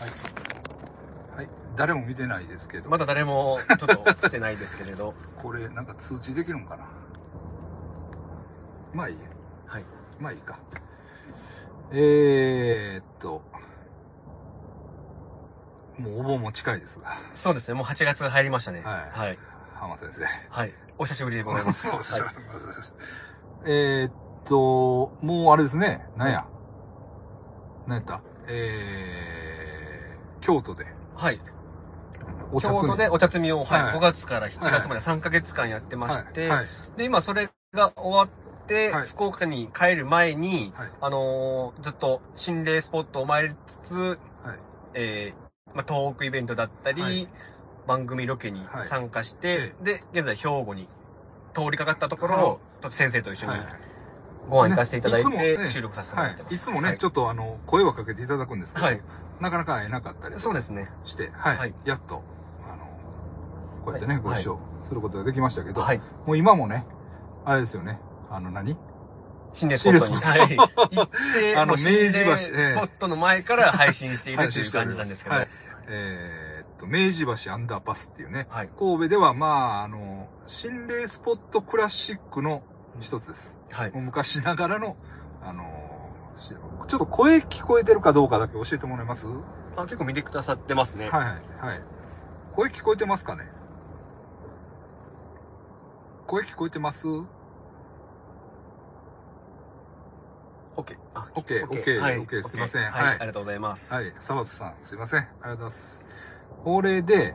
はい。はい。誰も見てないですけど。まだ誰もちょっと来てないですけれど。これ、なんか通知できるんかな？まあいいや。はい。まあいいか。えー、っと。もうお盆も近いですが。そうですね、もう8月入りましたね。はいはい。浜先生。はい。お久しぶりでございます。そうですはい。えーっと、もうあれですね。なんや？なんやった？えー、京都で。はい。お茶摘み。京都でお茶摘みを、はい、はい。5月から7月まで3ヶ月間やってまして、はい。はい。で、今それが終わって、はい。福岡に帰る前に、はい。あのーずっと心霊スポットを参りつつ、はい。えーまあ、トークイベントだったり、はい。番組ロケにはい。参加して、えで、現在兵庫に通りかかったところはい。を、ちょっと先生と一緒にはいご飯行かせていただいて、ね収録させてもらってます。はい。いつもね、はいちょっとあの、声はかけていただくんですけど、はいなかなか会えなかったりそうですね。して、はい。はいやっと、あの、こうやってね、はいご一緒することができましたけど、はい。もう今もね、あれですよね、あの何？心霊スポットに、心はい。行って、あの明治橋ええスポットの前から配信しているという感じなんですけど。はい。えーっと、明治橋アンダーパスっていうね、はい。神戸ではまあ、あの、心霊スポットクラシックの一つです。はい。昔ながらの、あの、しちょっと声聞こえてるかどうかだけ教えてもらえます？はあ結構見てくださってますね。いはい。はい。声聞こえてますかね？声聞こえてます？オッケー。あオッケーオッオッケーはいオッケーすいませんはい。はいありがとうございます。はい。沢津さん、すいません。ありがとうございます。これで、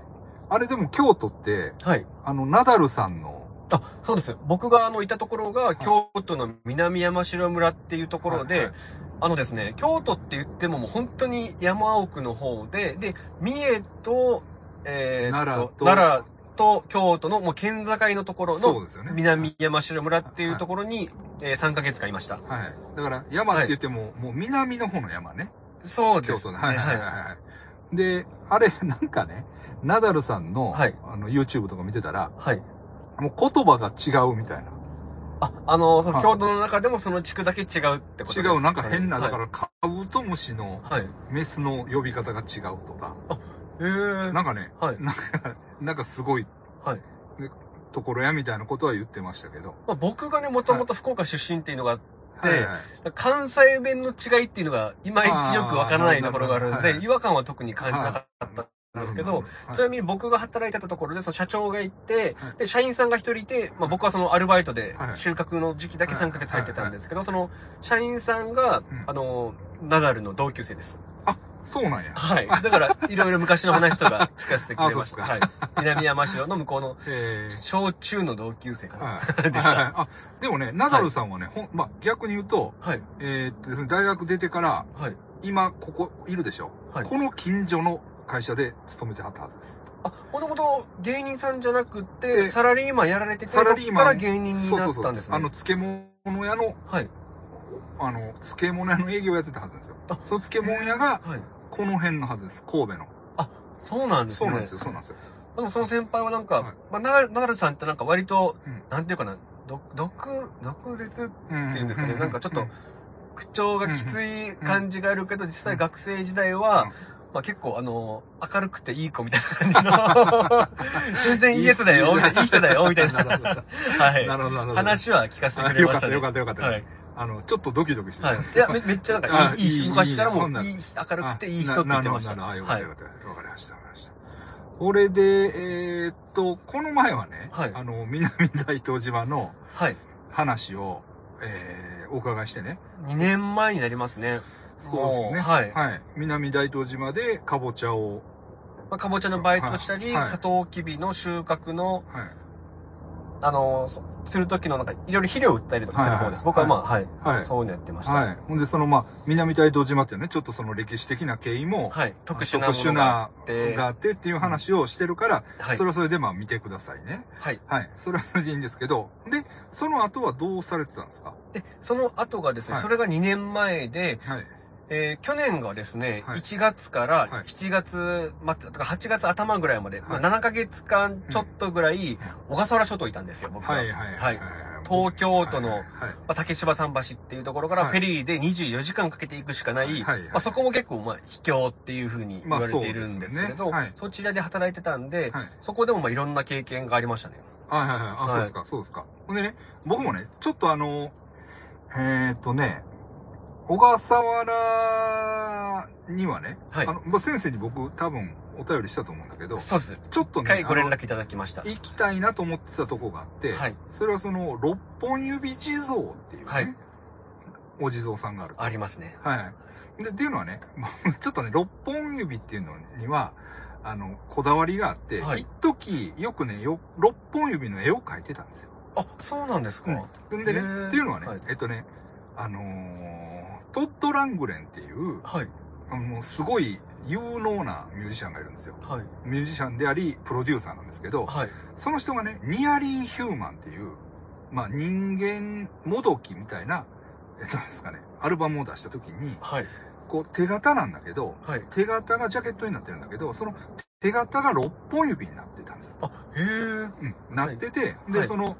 あれでも京都って、はい。あの、ナダルさんの、あ、そうです。僕があの、いたところが、京都の南山城村っていうところで、はいはいあのですね、京都って言ってももう本当に山奥の方で、で、三重と、えー奈良と奈良と京都のもう県境のところの。南山城村っていうところに、えー3ヶ月間いました。はい。だから、山って言っても、もう南の方の山ね。そうですね。京都の。はいはいはいはい。で、あれ、なんかね、ナダルさんの、はいあの、YouTube とか見てたら、はい。もう言葉が違うみたいな。あ、あの、そのはい京都の中でもその地区だけ違うってことです違う、なんか変な、はいだから、カブトムシのはい。メスの呼び方が違うとか、へーなんかね、はい。なんか、なんかすごいはい。ところやみたいなことは言ってましたけど。まあ、僕がね、もともと福岡出身っていうのがあって、はいはい関西弁の違いっていうのが、いまいちよくわからないところがあるんで、あーなるほどはい違和感は特に感じなかったんですけど、はいちなみに僕が働いてたところで、その社長がいてはい、で、社員さんが一人いて、まあ僕はそのアルバイトではい収穫の時期だけはい3ヶ月入ってたんですけど、その社員さんがうん、あの、ナダルの同級生です。そうなんや。はい。だから、いろいろ昔の話とか聞かせてくれました。はい。南山城の向こうの えー小中の同級生かな。はい。でしたはいあ、でもね、ナダルさんはね、ほん、まあ、逆に言うと、はい。えーっと、大学出てから、はい。今、ここ、いるでしょ、はいこの近所の会社で勤めてはったはずです。あ、もともと芸人さんじゃなくて、でサラリーマンやられてて、サラリーマンから芸人になったんですね。あの、漬物屋の、はい。あの、漬物屋の営業やってたはずですよあ。その漬物屋が、はい。この辺のはずです。神戸の。そうなんですね。そうなんですよ、そうなんですよ。でもその先輩はなんか、はいまあ、ナダルナダルさんってなんか割と、うんなんていうかな、毒、毒、毒舌っていうんですかね、なんかちょっと、口調がきつい感じがあるけど、実際学生時代は、まあ結構あの、明るくていい子みたいな感じの、全然いいやつだよ、みたいないい人だよ、みたいな。はい。なるほど、なるほど。話は聞かせてあよかった、くれましたね。よかった、よかった。はい。あの、ちょっとドキドキしてます。や、めめっちゃなんかあいい、いい、いい昔からもいい、明るくていい人って言ってました。なななるほど、あよかはいった、よかった。わかりました、わかりました。これで、えーっと、この前はね、はいあの、南大東島のはい。話を、えー、お伺いしてね。2年前になりますね。そうですね。はいはい。南大東島でかぼちゃを、まあ、かぼちゃのバイトしたり、はいサトウキビの収穫の、はい。あの、そする時のなんか、いろいろ肥料を売ったりとかする方です。はいはい僕はまあ、はい。はい。そういうのやってました。はい。ほんで、その、まあ、南大東島っていうね、ちょっとその歴史的な経緯も、はい。特殊な特殊ものがあなって、があってっていう話をしてるから、はいそ。れはそれでまあ見てくださいね。はい。はい。それはそれでいいんですけど、で、その後はどうされてたんですか？で、その後がですね、はいそれが2年前で、はい。えー去年がですね、はい。1月からはい。7月末、とか8月頭ぐらいまで、はい。まあ、7ヶ月間ちょっとぐらい、小笠原諸島いたんですよ、僕は。はいはいはいはい。東京都のはいはいまあ、竹芝桟橋っていうところからはい。フェリーで24時間かけていくしかない、はいはいまあ、そこも結構、まあ、秘境っていう風に言われているんですけれど、まあそうですよね。はい。そちらで働いてたんで、はい。そこでもまあいろんな経験がありましたね。はいはいはい。あ、はいそうですか、そうですか。ほんでね、僕もね、ちょっとあの、えーっとね、小笠原にはね、はいあの、まあ、先生に僕多分お便りしたと思うんだけど、そうです。ちょっと一回ね、あのご連絡いただきました。行きたいなと思ってたとこがあって、はい。それはその、六本指地蔵っていうね、はいお地蔵さんがある。ありますね。はい。で、っていうのはね、ま あちょっとね、六本指っていうのには、あの、こだわりがあって、はい一時よくね、よ、六本指の絵を描いてたんですよ。あ、そうなんですか、うんでね、っていうのはね、はいえっとね、あのートッド・ラングレンっていう、はい。あの、すごい有能なミュージシャンがいるんですよ。はい。ミュージシャンであり、プロデューサーなんですけど、はい。その人がね、ニアリー・ヒューマンっていう、まあ人間もどきみたいな、えっとなんですかね、アルバムを出した時に、はい。こう手形なんだけど、はい。手形がジャケットになってるんだけど、その手形が6本指になってたんです。あ、へえ。うん、なってて、で、はいその、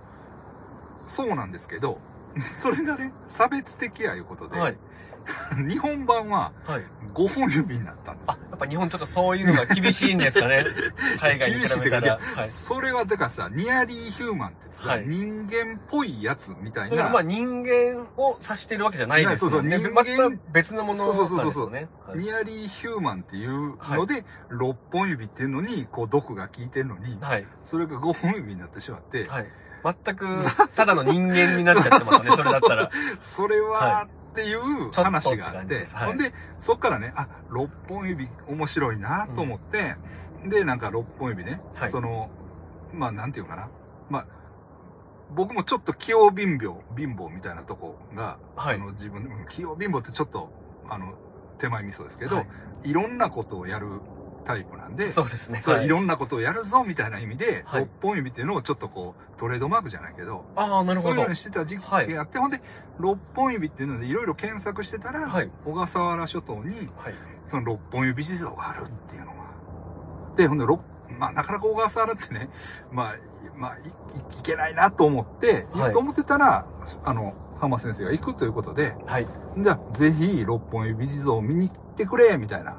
そうなんですけど、それがね、差別的やいうことで、はい。日本版ははい。5本指になったんですあ、やっぱ日本ちょっとそういうのが厳しいんですかね。海外に比べたら。はい。それはだからさ、ニアリーヒューマンってさ、はい人間っぽいやつみたいな。まあ人間を指してるわけじゃないですよね。そうそう人た別のものなんですよね。はいニアリーヒューマンっていうので、6本指っていうのに、こう、毒が効いてるのに、はい。それが5本指になってしまって、はい。全く、ただの人間になっちゃってますね、それだったら。それは、はっていう話があって、ほんで、そっからね、あ、6本指面白いなと思って、で、なんか6本指ね、はい。その、まあ、なんていうかな。まあ、僕もちょっと器用貧乏、貧乏みたいなとこが、はい。あの自分、うん器用貧乏ってちょっと、あの、手前味噌ですけど、はい。い、ろんなことをやるタイプなんで、そうですね。はいいろんなことをやるぞみたいな意味で、はい6本指っていうのをちょっとこう、トレードマークじゃないけど、ああ、なるほどそういうのに。してた時期があって、ほんで、6本指っていうのでいろいろ検索してたら、はい。小笠原諸島に、はい。その6本指地蔵があるっていうのが。で、ほんで、ろまあ、なかなか小笠原ってね、まあ、まあ、いいいけないなと思って、はいと思ってたら、あの、浜先生が行くということで、はい。じゃあ、ぜひ、六本指地蔵を見に行ってくれみたいな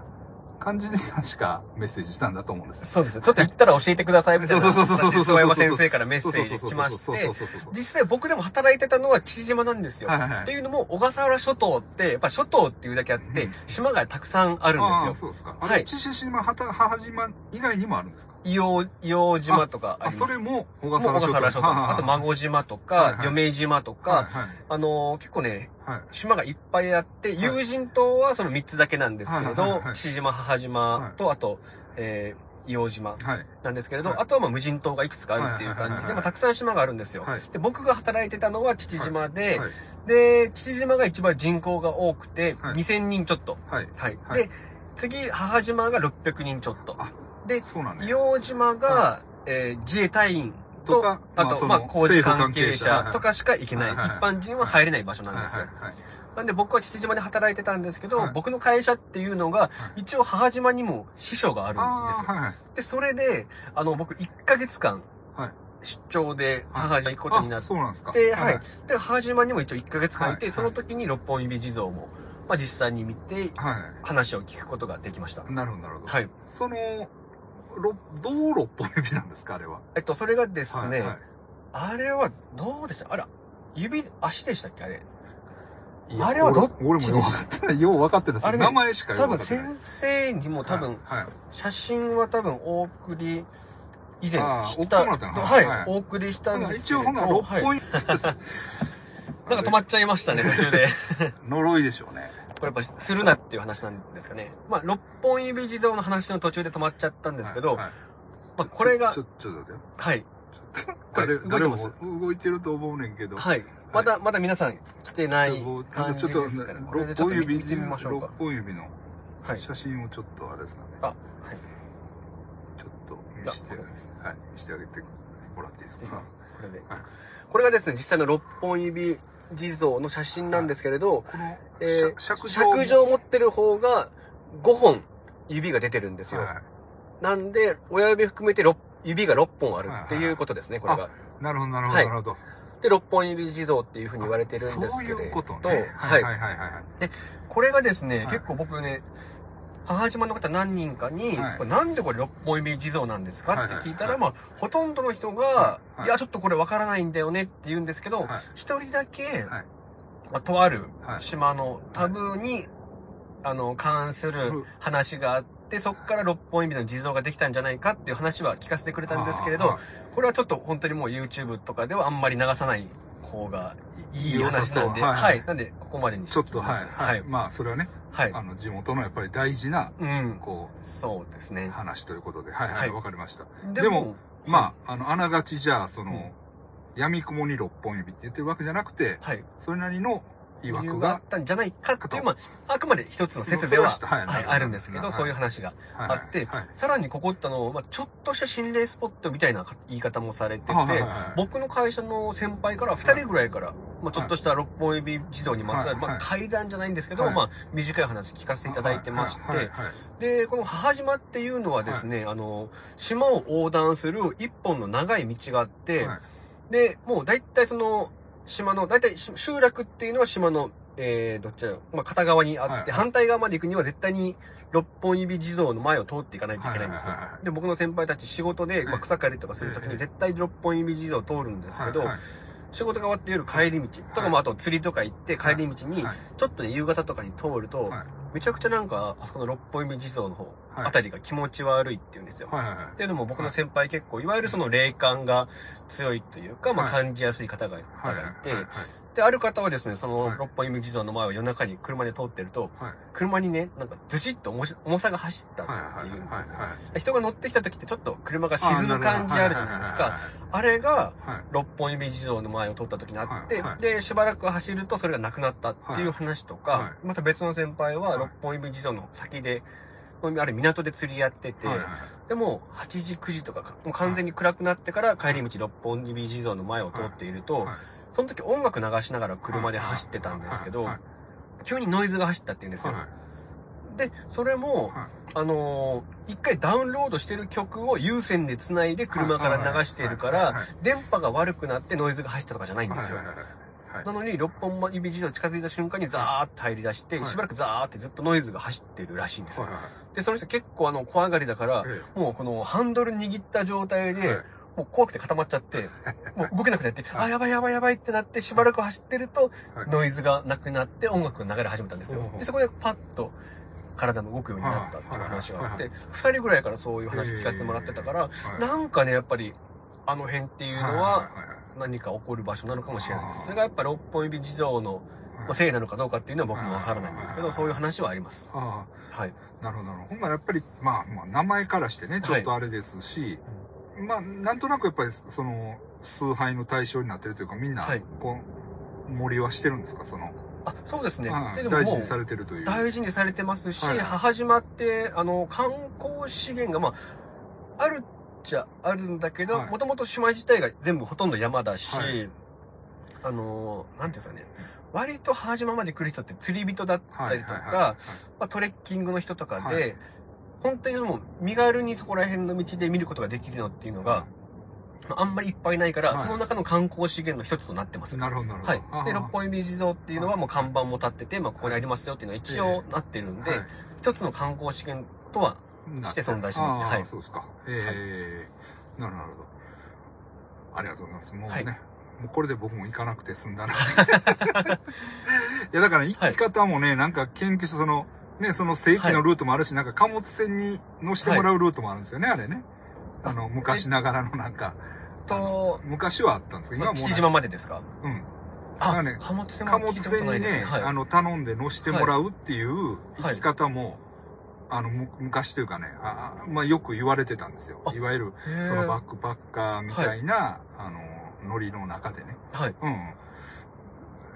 感じで、確かメッセージしたんだと思うんですよ。そうですね。ちょっと行ったら教えてくださいみたいな。そうそうそうそうそう山先生からメッセージ来ましそうそてうそうそうそう。実際僕でも働いてたのは父島なんですよ。はいはいはいっていうのも、小笠原諸島って、やっぱ諸島っていうだけあってうん、島がたくさんあるんああ、ですよ。そうですか。はい父島、母島以外にもあるんですか硫黄、硫黄島とかああ、ります。それも小笠原諸島。笠原諸島です。あと、孫島とはいか、はい嫁島とはいか、あのー結構ね。島がいっぱいあって、友人島はその3つだけなんですけれど父島、母島と、あと、えー、硫黄島はい。なんですけれど、はいあとはまあ無人島がいくつかあるっていう感じで、たくさん島があるんですよ。はい。で、僕が働いてたのは父島で、はい。で、父島が一番人口が多くて、はい2000人ちょっと。はい。で、次、母島が600人ちょっと。あで。硫黄島が、えー自衛隊員と、あと、まあ、工事関係者者とかしか行けない。はいはいはい一般人は入れない場所なんですよ。はいはいはい。なんで僕は父島で働いてたんですけど、はい僕の会社っていうのが、一応母島にも支所があるんですよ。はいはい。で、それで、あの、僕1ヶ月間はい、出張で母島行くことになあ、って、そうなんですか。で、はい。で、母島にも一応1ヶ月間いて、はいその時に六本指地蔵も、まあ実際に見て、は話を聞くことができました。い。なるほど、なるほど。はい。その、ろどう六本指なんですか、あれは？えっと、それがですね、はいはいあれはどうでした？あら、指、足でしたっけあれ？あれはどっち俺俺もよう分かって。よう分かってないですあれね名前しかよ多分先。生にも多分、はい。はい写真は多分お送り、以前した、はい、はいお送りしたほんですけれどな一応ほな、六はい本指です。なんか止まっちゃいましたね、途中で。呪いでしょうね。これやっぱするなっていう話なんですかね。まあ、六本指地蔵の話の途中で止まっちゃったんですけど、はいはいまあ、これがちょ、、ちょ、っと待ってよ。はい、これ動いてますも動いてると思うねんけど。はい。まだ、まだ皆さん来てないちょっと感じですから、これで六ちょっと見本指、見てみましょう六か。本指のはい。写真をちょっとあれですかね。あ、はい。ちょっと見せてあげて、はい、見せてあげてもらっていいですか？これではい。これがですね、実際の六本指地蔵の写真なんですけれど、えー尺尺状を持ってる方が5本指が出てるんですよ。はなんで、親指含めて6指が6本あるっていうことですね、これが。い。なるほど、なるほど、はいなるほど。で、六本指地蔵っていうふうに言われてるんですけれど、そういうこととね。はい。はいはいはいはい。これがですね、はい結構僕ね、母島の方何人かに、はい。なんでこれ六本指地蔵なんですかって聞いたら、はい。まあ、ほとんどの人が、はい。や、ちょっとこれわからないんだよねって言うんですけど、はい。一人だけ、はい。まあ、とあるはい。島のタブーに、あの、関すうるん。話があって、そこから六本指の地蔵ができたんじゃないかっていう話は聞かせてくれたんですけれど、はい。これはちょっと本当にもう YouTube とかではあんまり流さない方がいい話なんで、は、はい。いなんでここまでにしちょっと、はい、はい。まあ、それはね、はい。あの、地元のやっぱり大事な、うん。こう、そうですね。話ということで、はいは、はいいわかりました。ででも、まあ、あの、あながちじゃあ、その、闇雲に六本指って言ってるわけじゃなくて、はい。それなりの曰理由くががあったんじゃないかっていう、まあ、あくまで一つの説では、あるんですけど、はい。そういう話が。はいあってはい。さらにここってあの、まあ、ちょっとした心霊スポットみたいな言い方もされてて、僕の会社の先輩から二人ぐらいから、まあ、ちょっとした六本指児童にまつわる、はいまあ、階段じゃないんですけど、はい。まあ、短い話聞かせていただいてまして、で、この母島っていうのはですね、あの、島を横断する一本の長い道があって、はい。で、もう大体その、島の、大体し集落っていうのは島の、えー、どっちだろう、まあ、片側にあって、はいはい。反対側まで行くには絶対に六本指地蔵の前を通っていかないといけないんですよ。で、僕の先輩たち仕事で、まあ、草刈りとかするときええに絶対六本指地蔵を通るんですけど、はいはい。仕事が終わって夜帰り道とかもあと釣りとか行って帰り道にはい。ちょっとね夕方とかに通るとはい。めちゃくちゃなんかあそこの六本指地蔵の方はいあたりが気持ち悪いって言うんですよ。はいはいはい。っていうのも僕の先輩結構いわゆるその霊感が強いというか、まあはい。感じやすい方がはいてはいはい。である方はですねそのはい。六本指地蔵の前を夜中に車で通ってるとはい。車にねなんかズシッと重さが走ったってはい言うんですよ。人が乗ってきた時ってちょっと車が沈む感じあるじゃないですか。あれが六本指地蔵の前を通った時にあって、はいはい。で、しばらく走るとそれがなくなったっていう話とか、はいはまた別の先輩ははい。六本指地蔵の先で、あれ港で釣りやってて、はいはいでも8時9時とかか、もう完全に暗くなってから帰り道六本指地蔵の前を通っていると、はい。その時音楽流しながら車で走ってたんですけどはい。はい、急にノイズが走ったって言うんですよ。はい。で、それも、はい。あのー一回ダウンロードしてる曲を有線で繋いで車から流しているから、はいはいはい。電波が悪くなってノイズが走ったとかじゃないんですよ。はいはいはいはい。なのに、六本指自動近づいた瞬間にザーって入り出して、はい。しばらくザーってずっとノイズが走ってるらしいんですよ。はいはいで、その人結構あの、怖がりだから、えもうこのハンドル握った状態で、もう怖くて固まっちゃって、もう動けなくなって、はい。あ、やばいやばいやばいってなって、しばらく走ってると、はい。ノイズがなくなって音楽が流れ始めたんですよ。で、そこでパッと体の動くようになったっていう話があっはいて、二人ぐらいからそういう話聞かせてもらってたから、はい。なんかね、やっぱり、あの辺っていうのは、何か起こる場所なのかもしれないです。それがやっぱ六本指地蔵の、まあ、せいなのかどうかっていうのは僕もわからないんですけど、はい。そういう話はあります。あはい。あなるほど。ほんならやっぱりまあまあ名前からしてねちょっとあれですし、まあなんとなくやっぱりその崇拝の対象になってるというかみんなはい。こう森はしてるんですか？その、あ、そうですね。はい。大事にされてるという。大事にされてますし、はい母島って、あの、観光資源が、まあ、あるっちゃあるんだけど、はい。もともと島自体が全部ほとんど山だし、はい。あの、なんていうんですかね、割と母島まで来る人って釣り人だったりとか、まあ、トレッキングの人とかで、はい。本当にもう身軽にそこら辺の道で見ることができるのっていうのが、まああんまりいっぱいないから、はい。その中の観光資源の一つとなってます。なるほど。なるほどはい。で、六本指地蔵っていうのはもう看板も立ってて、まあ、ここにありますよっていうのは一応なってるんで、はい。一つの観光資源とは、して存在します。ねはい。そうですか。ええなるほどなるほど。ありがとうございます。もうね、はい。もうこれで僕も行かなくて済んだな。いやだから行き方もね、なんか研究してそのねその正規のルートもあるし、なんか貨物船に乗せてもらうルートもあるんですよね、あれね。あの昔ながらのなんか。と、昔はあったんですけど今はもう父島までですか？うん。あ、あね貨物船貨物船にね。はい。あの、頼んで乗してもらうっていうはい。生き方も、あの、む昔というかね、ああまあよく言われてたんですよ。あいわゆる、そのバックパッカーみたいな、あの、ノリの中でね。はい。うん。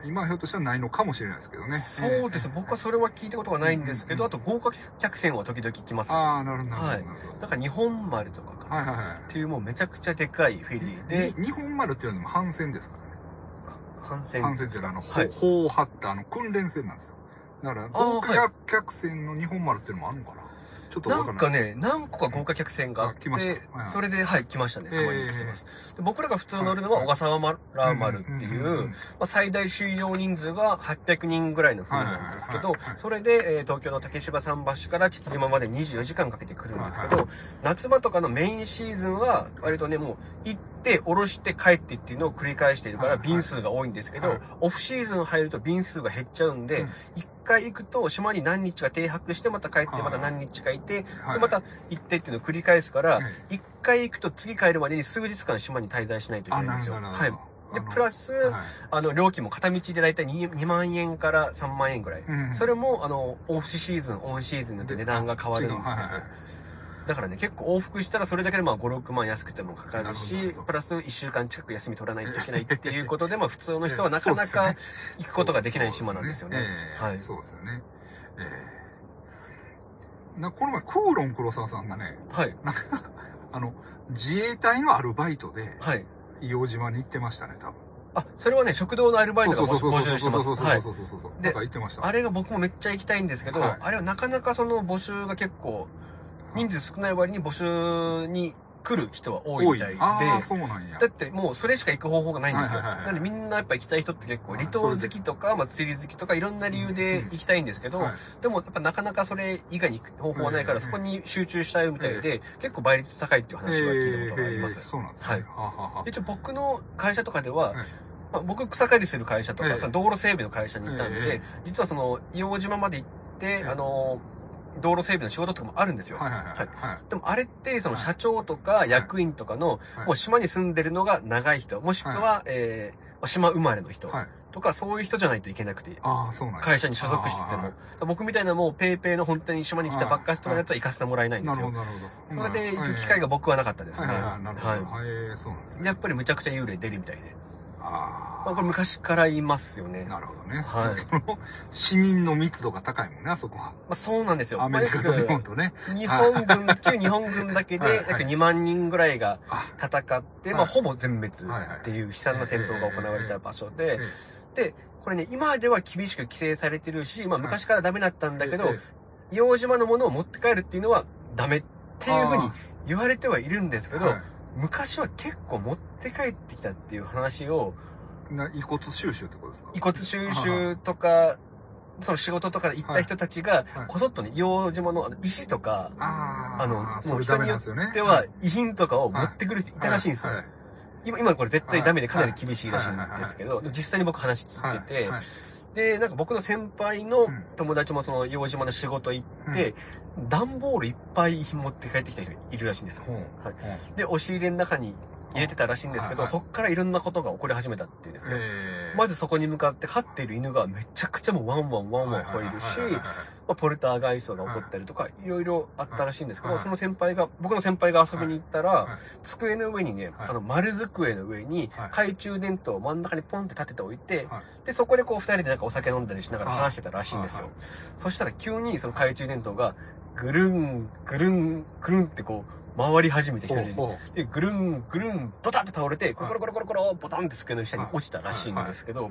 今はひょっとしたらないのかもしれないですけどね。そうです。ええ僕はそれは聞いたことがないんですけど、うんあと豪華客船は時々来ます。ああ、なるほど。はいなんか日本丸とかかどな。はいはいはい。っていうもうめちゃくちゃでかいフェリーで、に日本丸っていうのも帆船ですからね。帆船。帆船っていうのは、あの、はい。砲を張ったあの、訓練船なんですよ。だから、豪華客船の日本丸っていうのもあるのかな？ちょっとなんかね、何個か豪華客船があっあ来ましてそれで、はい、来ましたね。たまに来てます。で僕らが普通乗るのははい。小笠原丸っていう、まあ、最大収容人数が800人ぐらいの船なんですけどそれで、えー東京の竹芝桟橋から父島まで24時間かけて来るんですけど、夏場とかのメインシーズンは、割とね、もう、行って、降ろして帰ってっていうのを繰り返しているから、便数が多いんですけどはい、オフシーズン入ると便数が減っちゃうんでうん、一回行くと島に何日か停泊して、また帰って、はい。また何日かいて、はい。で、また行ってっていうのを繰り返すからはい、一回行くと次帰るまでに数日間島に滞在しないといけあ、ないんですよ。はい。で、プラス、はい。あの、料金も片道でだいたい 2, 2万円から3万円ぐらい。うんそれも、あの、オフシーズン、オンシーズンによって値段が変わるんです。だからね、結構往復したらそれだけでまあ5、6万安くてもかかるしど、プラス1週間近く休み取らないといけないっていうことで、まあ 普通の人はなかなか行くことができない島なんですよね。ええはいそうですよね。ええなこの前、クーロン黒沢さんがね、はい。あの、自衛隊のアルバイトで、はい。硫黄島に行ってましたね、多分。あ、それはね、食堂のアルバイトがそうそうそう募集してます。そうそうはい。そうそうそうそう。でなんか言ってました。あれが僕もめっちゃ行きたいんですけど、はいあれはなかなかその募集が結構、人数少ない割に募集に来る人は多いみたいで、ああ、そうなんや。だ。ってもうそれしか行く方法がないんですよ。なんでみんなやっぱ行きたい人って結構はい離島好きとか、まあ釣り好きとかいろんな理由で行きたいんですけど、はい。でもやっぱなかなかそれ以外に行く方法はないからええそこに集中したいみたいで、結構倍率高いっていう話は聞いたことがあります。ええ。そうなんですね。はい。一応僕の会社とかでは、はい。まあ、僕草刈りする会社とか、ええ。その道路整備の会社にいたんで、ええ実はその硫黄島まで行って、ええ。あの道路整備の仕事とかもあるんですよ。はいはいはい。はいでもあれって、そのはい社長とか役員とかの、はいもう島に住んでるのが長い人、もしくは、えーまあ島生まれの人はい。とか、そういう人じゃないといけなくて、ああ、そうなんや会社に所属してても。僕みたいなもうペイペイの本当に島に来たばっかりとかのやつは行かせてもらえないんですよなるほど、。なるほど。それで行く機会が僕はなかったですね。はいなるほど。はいそうなんですね。やっぱりむちゃくちゃ幽霊出るみたいで。あまあこれ昔から言いますよね。あ、なるほどね。はい。その、死人の密度が高いもんね、あそこは。まあそうなんですよ。アメリカとまあ日本とね。日本軍、旧日本軍だけで約2万人ぐらいがあ、戦って、はい。まあほぼ全滅っていう悲惨な戦闘が行われた場所えで、で、これね、今では厳しく規制されてるし、まあ昔からダメだったんだけどえ、硫黄島のものを持って帰るっていうのはダメっていうふうにあ言われてはいるんですけど、はい昔は結構持って帰ってきたっていう話を、な遺骨収集ってことですか？遺骨収集とか、その仕事とか行った人たちがはい、こそっとね、硫黄島の石とか、あのそれダメなんですよね。では遺品とかを持ってくる人いたらしいんですよ。はい。今、今これ絶対ダメでかなり厳しいらしいんですけど、実際に僕話聞いてて、で、なんか僕の先輩のうん。友達もその硫黄島の仕事行って、段ボールいっぱい持って帰ってきた人いるらしいんですよ。はい。で、押し入れの中に入れてたらしいんですけど、はいはいそっからいろんなことが起こり始めたっていうんですよ。えまずそこに向かって飼っている犬がめちゃくちゃもうワンワンワンワン吠えるし、まあ、ポルターガイストが起こったりとか、い。ろいろあったらしいんですけど、はい。その先輩が、僕の先輩が遊びに行ったら、はい。机の上にね、はい。あの、丸机の上にはい、懐中電灯を真ん中にポンって立てておいて、はい。で、そこでこう二人でなんかお酒飲んだりしながら話してたらしいんですよ。はい。そしたら急にその懐中電灯が、ぐるん、ぐるん、ぐるんってこう、回り始めて一人で。ぐるん、ぐるん、ドタッと倒れて、コロコロコロコロコロ、ボタンって机の下に落ちたらしいんですけど、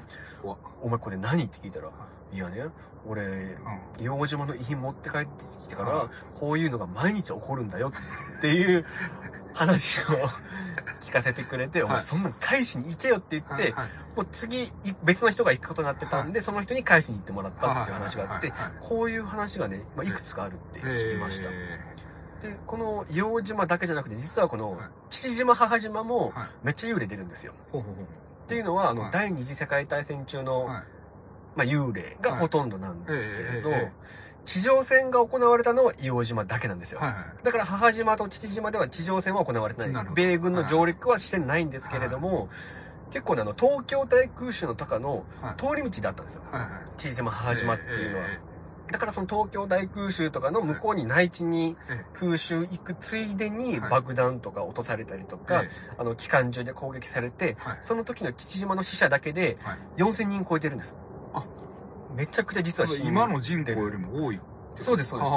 お前これ何？って聞いたら、い。やね、俺、硫黄島の遺品持って帰ってきてから、はい。こういうのが毎日起こるんだよっていう話を 聞かせてくれて、お前はいそんなの返しに行けよって言って、もう次、い別の人が行くことになってたんで、その人に返しに行ってもらったっていう話があってこういう話がね、まあ、いくつかあるって聞きました。えで、この硫黄島だけじゃなくて、実はこのはい。父島母島もはい。めっちゃ幽霊出るんですよ。っていうのは、あの、はい。第二次世界大戦中の、はい。まあ、幽霊がほとんどなんですけれど、地上戦が行われたのは硫黄島だけなんですよ。はいはい。だから母島と父島では地上戦は行われてな。ない米軍の上陸はしてないんですけれども、結構ね、あの、東京大空襲の中のはい。通り道だったんですよ。はいはい。父島、母島っていうのは。えだからその東京大空襲とかの向こうに内地にええ。空襲行くついでにはい。爆弾とか落とされたりとか、えあの、機関銃で攻撃されて、はい。その時の父島の死者だけではい。4000人超えてるんです。あめちゃくちゃ実は死今の人口よりも多い。そうです、そうです。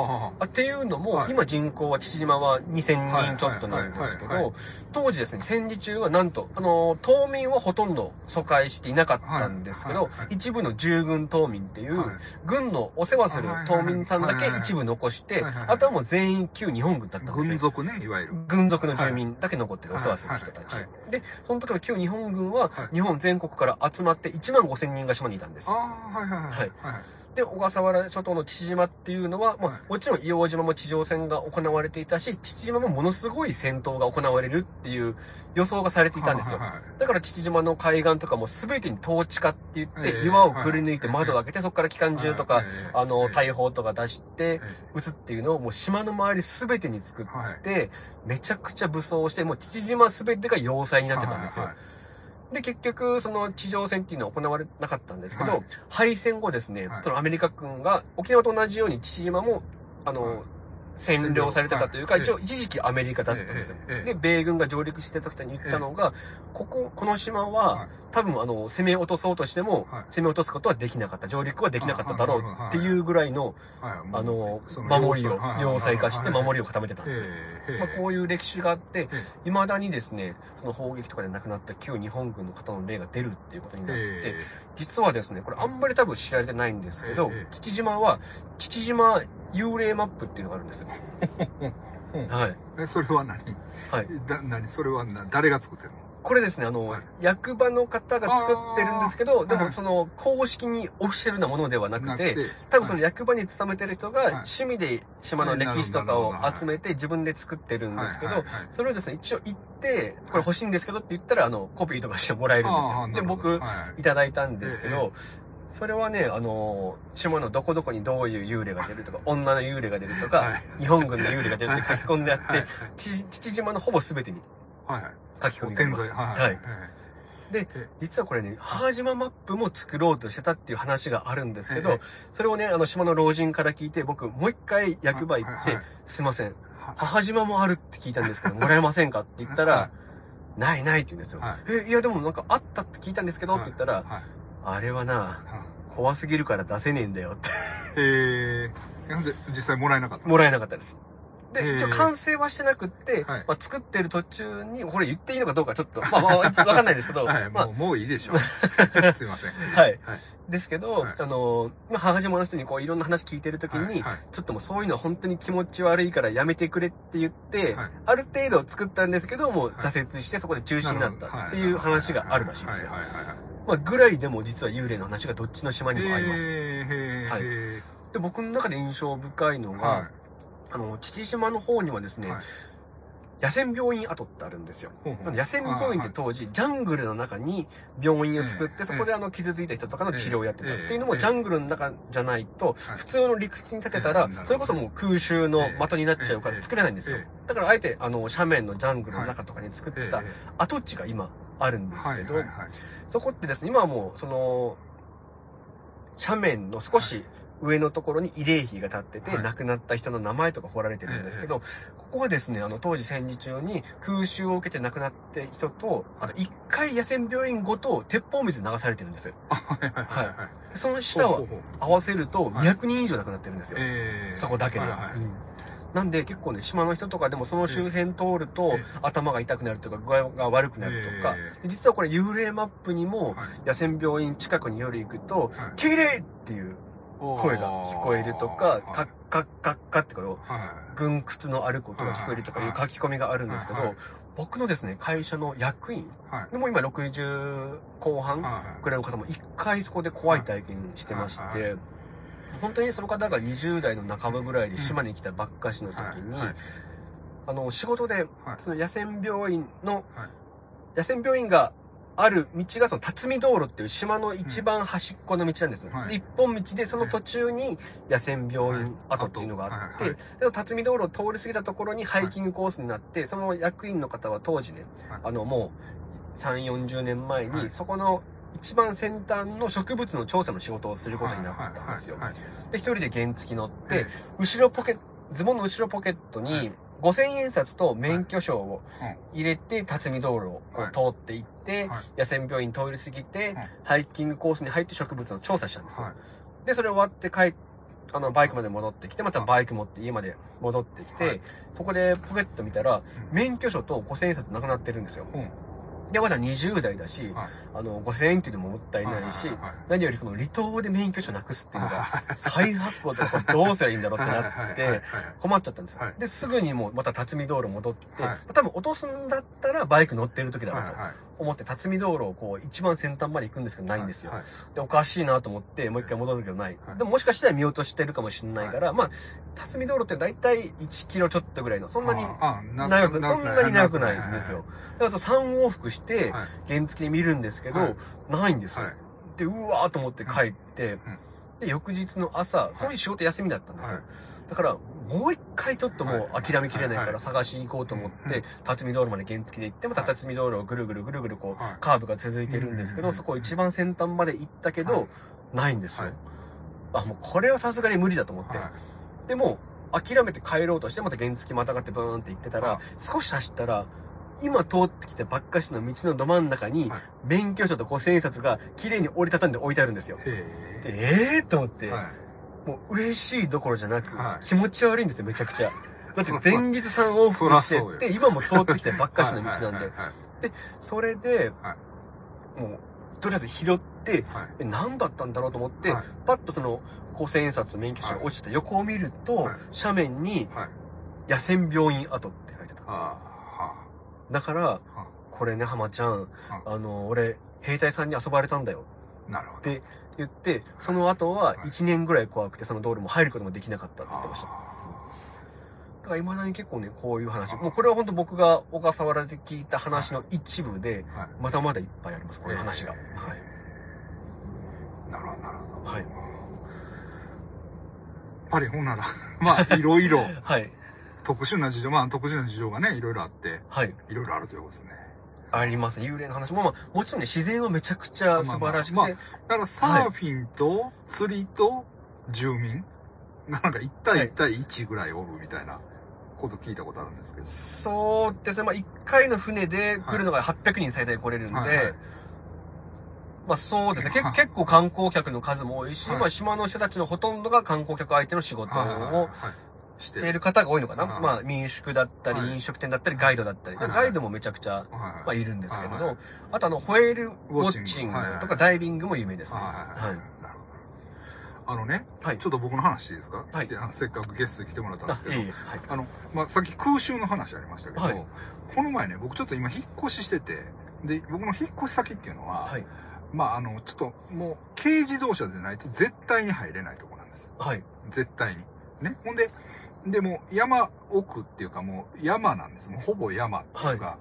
っていうのも、はい今人口は父島は2000人ちょっとなんですけど、当時ですね、戦時中はなんと、あの、島民はほとんど疎開していなかったんですけど、一部の従軍島民っていう、はい軍のお世話する島民さんだけ一部残して、あとはもう全員旧日本軍だったんですよ。軍属ね、いわゆる。軍属の住民だけ残ってる、はいお世話する人たち。で、その時の旧日本軍はは、い日本全国から集まって1万5千人が島にいたんですあよ。あ、はいはいはい。はい。で、小笠原諸島の父島っていうのは、まあはいもちろん硫黄島も地上戦が行われていたし、父島もものすごい戦闘が行われるっていう予想がされていたんですよ。だから父島の海岸とかも全てに統治下って言って、ええ岩をくり抜いて窓を開けて、そこから機関銃とか、はいあの、え大砲とか出して、え撃つっていうのをもう島の周り全てに作っはい。て、めちゃくちゃ武装して、もう父島全てが要塞になってたんですよ。はいで、結局、その地上戦っていうのは行われなかったんですけど、はい。敗戦後ですね、はい。そのアメリカ軍が沖縄と同じように父島も、あの、はい占領されてたというか、はい。一応一時期アメリカだったんですよ。で、米軍が上陸してた時に言ったのが、ここ、この島は、はい。多分あの、攻め落とそうとしても、はい。攻め落とすことはできなかった。上陸はできなかった。だろうっていうぐらいの、あの、守りを、はい。要塞化してはい。守りを固めてたんですよ。ええまあ、こういう歴史があってえ、未だにですね、その砲撃とかで亡くなった旧日本軍の方の例が出るっていうことになって、え実はですね、これあんまり多分知られてないんですけどええ、父島は、父島幽霊マップっていうのがあるんですよ。えはい。えそれは何？はい。だ何？それはな誰が作ってるの？これですね、あの、はい。役場の方が作ってるんですけど、ではい。もその、公式にオフィシャルなものではなくて、て。多分その役場に勤めてる人がはい。趣味で島の歴史とかを集めて自分で作ってるんですけど、それをですね、一応行って、これ欲しいんですけどって言ったら、あの、コピーとかしてもらえるんですよ。で、僕、い。ただいたんですけえど、それはね、あの、島のどこどこにどういう幽霊が出るとか、女の幽霊が出るとかはい、日本軍の幽霊が出るって書き込んであっはい。て、父父島のほぼ全てにはいはい。書き込みがあり点在ます。はい。はい。実はこれね、母島マップも作ろうとしてたっていう話があるんですけえど、それをね、あの、島の老人から聞いて、僕、もう一回役場行ってはいはい、すいません、は母島もあるって聞いたんですけど、もらえませんかって言ったはら、ないないって言うんですよ。は。え、いやでもなんかあったって聞いたんですけどって言ったら、はいあれはな、は怖すぎるから出せねえんだよって。いええなんで実際もらえなかったもらえなかったです。で、一応完成はしてなくって、はい。まあ、作ってる途中に、これ言っていいのかどうかちょっと、まあまあ、わかんないですけど、はいまもうもういいでしょう。すいません。あ、はい。はい。ですけど、はい。あの、まあ、母島の人にこういろんな話聞いてるときに、はい。はいちょっともうそういうのは本当に気持ち悪いからやめてくれって言って、はい。ある程度作ったんですけど、もう挫折してそこで中止になったっていう話があるらしいんですよ。は。いはいはいはいまあ、ぐらいでも実は幽霊の話がどっちの島にもあります。はい。へで、僕の中で印象深いのが、ーはあの、父島の方にはですね、はい。野戦病院跡ってあるんですよ。ほうほう。野戦病院って当時、ジャングルの中に病院を作って、ええそこであの、傷ついた人とかの治療をやってたっていうのも、ええジャングルの中じゃないと、はい。普通の陸地に建てたらそれこそもう空襲の的になっちゃうから作れないんですよ。ええ。だからあえて、あの、斜面のジャングルの中とかに作ってたええ。跡地が今あるんですけどはい、はいはい。そこってですね、今はもう、その、斜面の少し上のところに慰霊碑が立ってて、はい。亡くなった人の名前とか彫られてるんですけど、ここはですね、あの、当時戦時中に空襲を受けて亡くなった人と、あと一回野戦病院ごと鉄砲水流されてるんです。よ。あはいはいはいはいでその下を合わせるとはい。200人以上亡くなってるんですよ。えーそこだけでは。はいはい。うんなんで結構ね、島の人とかでもその周辺通るとええ。頭が痛くなるとか具合が悪くなるとか、実はこれ幽霊マップにもはい。野戦病院近くに夜行くと、はい敬礼っていう声が聞こえるとか、カッカッカッカってこのは軍靴のあることが聞こえるとかいう書き込みがあるんですけど僕のですね、会社の役員、いはい。でも今60後半はい。くらいの方も一回そこで怖い体験してましはい。て、本当にその方が20代の半ばぐらいで島に来たばっかしの時に、はいはい。あの、仕事で、はい。その野戦病院の、はい。野戦病院がある道がその辰巳道路っていう島の一番端っこの道なんです。はい。一本道でその途中に野戦病院跡っていうのがあっはいはいて、で辰巳道路を通り過ぎたところにハイキングコースになって、その役員の方は当時ね、はい。あのもう3、40年前に、はい。そこの一番先端の植物の調査の仕事をすることになったんですよ。で、一人で原付乗って、はい。後ろポケズボンの後ろポケットにはい。5000円札と免許証をはい入れて、辰巳道路を通っていって、はい。野戦病院通り過ぎて、はい。ハイキングコースに入って植物の調査したんですよ。はい。で、それ終わって帰あの、バイクまで戻ってきて、またバイク持って家まで戻ってきて、はい。そこでポケット見たら、うん。免許証と5000円札なくなってるんですよ。うんで、まだ20代だし、はい。あの、5000円っていうのももったいないし、はいはいはい何よりこの離島で免許証なくすっていうのが、はい再発行とかどうすりゃいいんだろうってなって、困っちゃったんですよ。はい。で、すぐにもうまた辰巳道路戻って、はい。多分落とすんだったらバイク乗ってる時だろうと思って、辰巳道路をこう一番先端まで行くんですけどないんですよ。はいで、おかしいなと思って、もう一回戻るけどない。はいでももしかしたら見落としてるかもしれないから、まあ、辰巳道路って大体1キロちょっとぐらいの、そんなに長く、そんなに長くないんですよ。。だからそう3往復して、はい原付で見るんですけど、はいないんですよ。はいで、うわーと思って帰って、で、翌日の朝、その日仕事休みだったんですよ。はいだから、もう一回ちょっともう諦めきれないかはいら探しに行こうと思ってうん、辰巳道路まで原付で行って、またはい。辰巳道路をぐるぐるぐるぐるこう、はい。カーブが続いてるんですけど、うん。そこ一番先端まで行ったけど、はい。ないんですよ。はい。あ、もうこれはさすがに無理だと思って。はでも、諦めて帰ろうとして、また原付またがってブーンって行ってたらはい、少し走ったら、今通ってきたばっかしの道のど真ん中にはい、免許証と五千円札が綺麗に折りたたんで置いてあるんですよ。でえ。えーと思って、はいもう嬉しいどころじゃなく、はい。気持ち悪いんですよ、めちゃくちゃ。だって前日3往復してそうよ。って、今も通ってきてばっかしの道なんで。はいはいはいそれで、はもう、とりあえず拾って、はい。え何だったんだろうと思って、はい。パッとその、五千円札免許証が落ちた横を見ると、はい。斜面に、はい。野戦病院跡って書いてた。だから、はこれね、浜ちゃん、はあ。の、俺、兵隊さんに遊ばれたんだよ。あなるほど。で言って、その後は1年ぐらい怖くて、その道路も入ることもできなかったって言ってました。だから未だに結構ね、こういう話。もうこれは本当僕が小笠原で聞いた話の一部で、はいまだまだいっぱいあります、こういう話が。はい。なるほど、なるほど。はい。やっぱりほんなら、まあ、いろいろ はい。特殊な事情、まあ特殊な事情がね、いろいろあって、はい。いろいろあるということですね。あります。幽霊の話。も、まあ、もちろんね、自然はめちゃくちゃ素晴らしくて、まあまあだからサーフィンと釣りと住民。がなんか1対1対1ぐらいおるみたいなこと聞いたことあるんですけど。そうですね。まあ、1回の船で来るのが800人最大来れるんで、はいはい。まあそうですね。けはい結構観光客の数も多いし、はい。まあ島の人たちのほとんどが観光客相手の仕事はいはいはいをはいししている方が多いのかな。はいまあ民宿だったり、はい飲食店だったり、ガイドだったり。はいはいガイドもめちゃくちゃ、はいまあはいいるんですけれど、はいはいあとあの、ホエールウォッチングとかダイビングも有名ですね。はい。あのね、はい。ちょっと僕の話いいですか？はいせっかくゲストに来てもらったんですけどあいえいえ。はい。あの、まあ、さっき空襲の話ありましたけど、はいこの前ね、僕ちょっと今引っ越ししてて、で、僕の引っ越し先っていうのは、はい。まあ、あの、ちょっともう、軽自動車でないと絶対に入れないところなんです。はい。絶対に。ね。ほんで、でも山奥っていうかもう山なんです。もうほぼ山っていうか、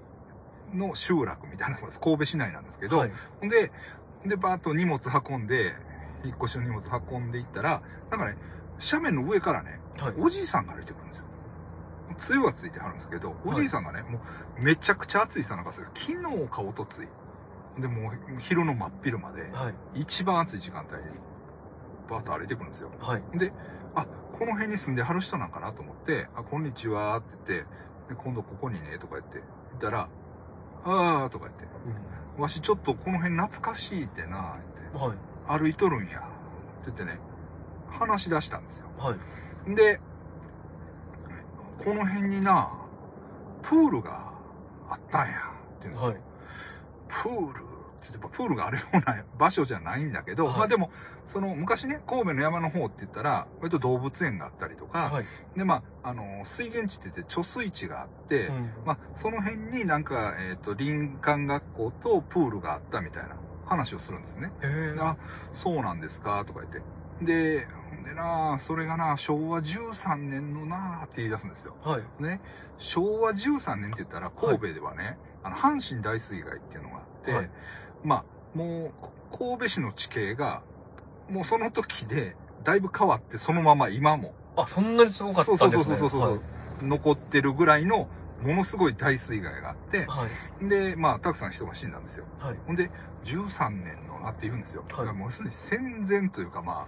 の集落みたいなところです。神戸市内なんですけど、はい。ほんで、で、バーッと荷物運んで、引っ越しの荷物運んでいったら、なんかね、斜面の上からね、はい。おじいさんが歩いてくるんですよ。つゆはついてはるんですけど、おじいさんがね、もうめちゃくちゃ暑いさなんかする。昨日かおとつい。で、もう昼の真っ昼まで、はい。一番暑い時間帯に、バーッと歩いてくるんですよ。はい。で、あ、この辺に住んではる人なんかなと思って、あ、こんにちはって言って、で今度ここにね、とか言って、言ったら、あーとか言って、わしちょっとこの辺懐かしいってな、うんはい。って、歩いとるんや、って言ってね、話し出したんですよ。はい。で、この辺にな、プールがあったんや、って言うんですよ。はい。プールって言ってプールがあるような場所じゃないんだけど、はいまあでも、その昔ね、神戸の山の方って言ったら、割と動物園があったりとか、はい。で、まあ、あの、水源地って言って貯水池があって、うんまあ、その辺になんか、えっ、と、林間学校とプールがあったみたいな話をするんですね。へであ、そうなんですかとか言って。で、でなそれがな昭和13年のなって言い出すんですよ。はい。ね、昭和13年って言ったら神戸ではね、あの、阪神大水害っていうのがあって、はいまあ、もう、こ神戸市の地形が、もうその時で、だいぶ変わって、そのまま今も、あ、そんなにすごかったんですね。そうそうそうそうそうはい残ってるぐらいの、ものすごい大水害があって、はい。で、まあ、たくさん人が死んだんですよ。はい。ほんで、13年のなって言うんですよ。はいだからもうすでに戦前というか、まあ、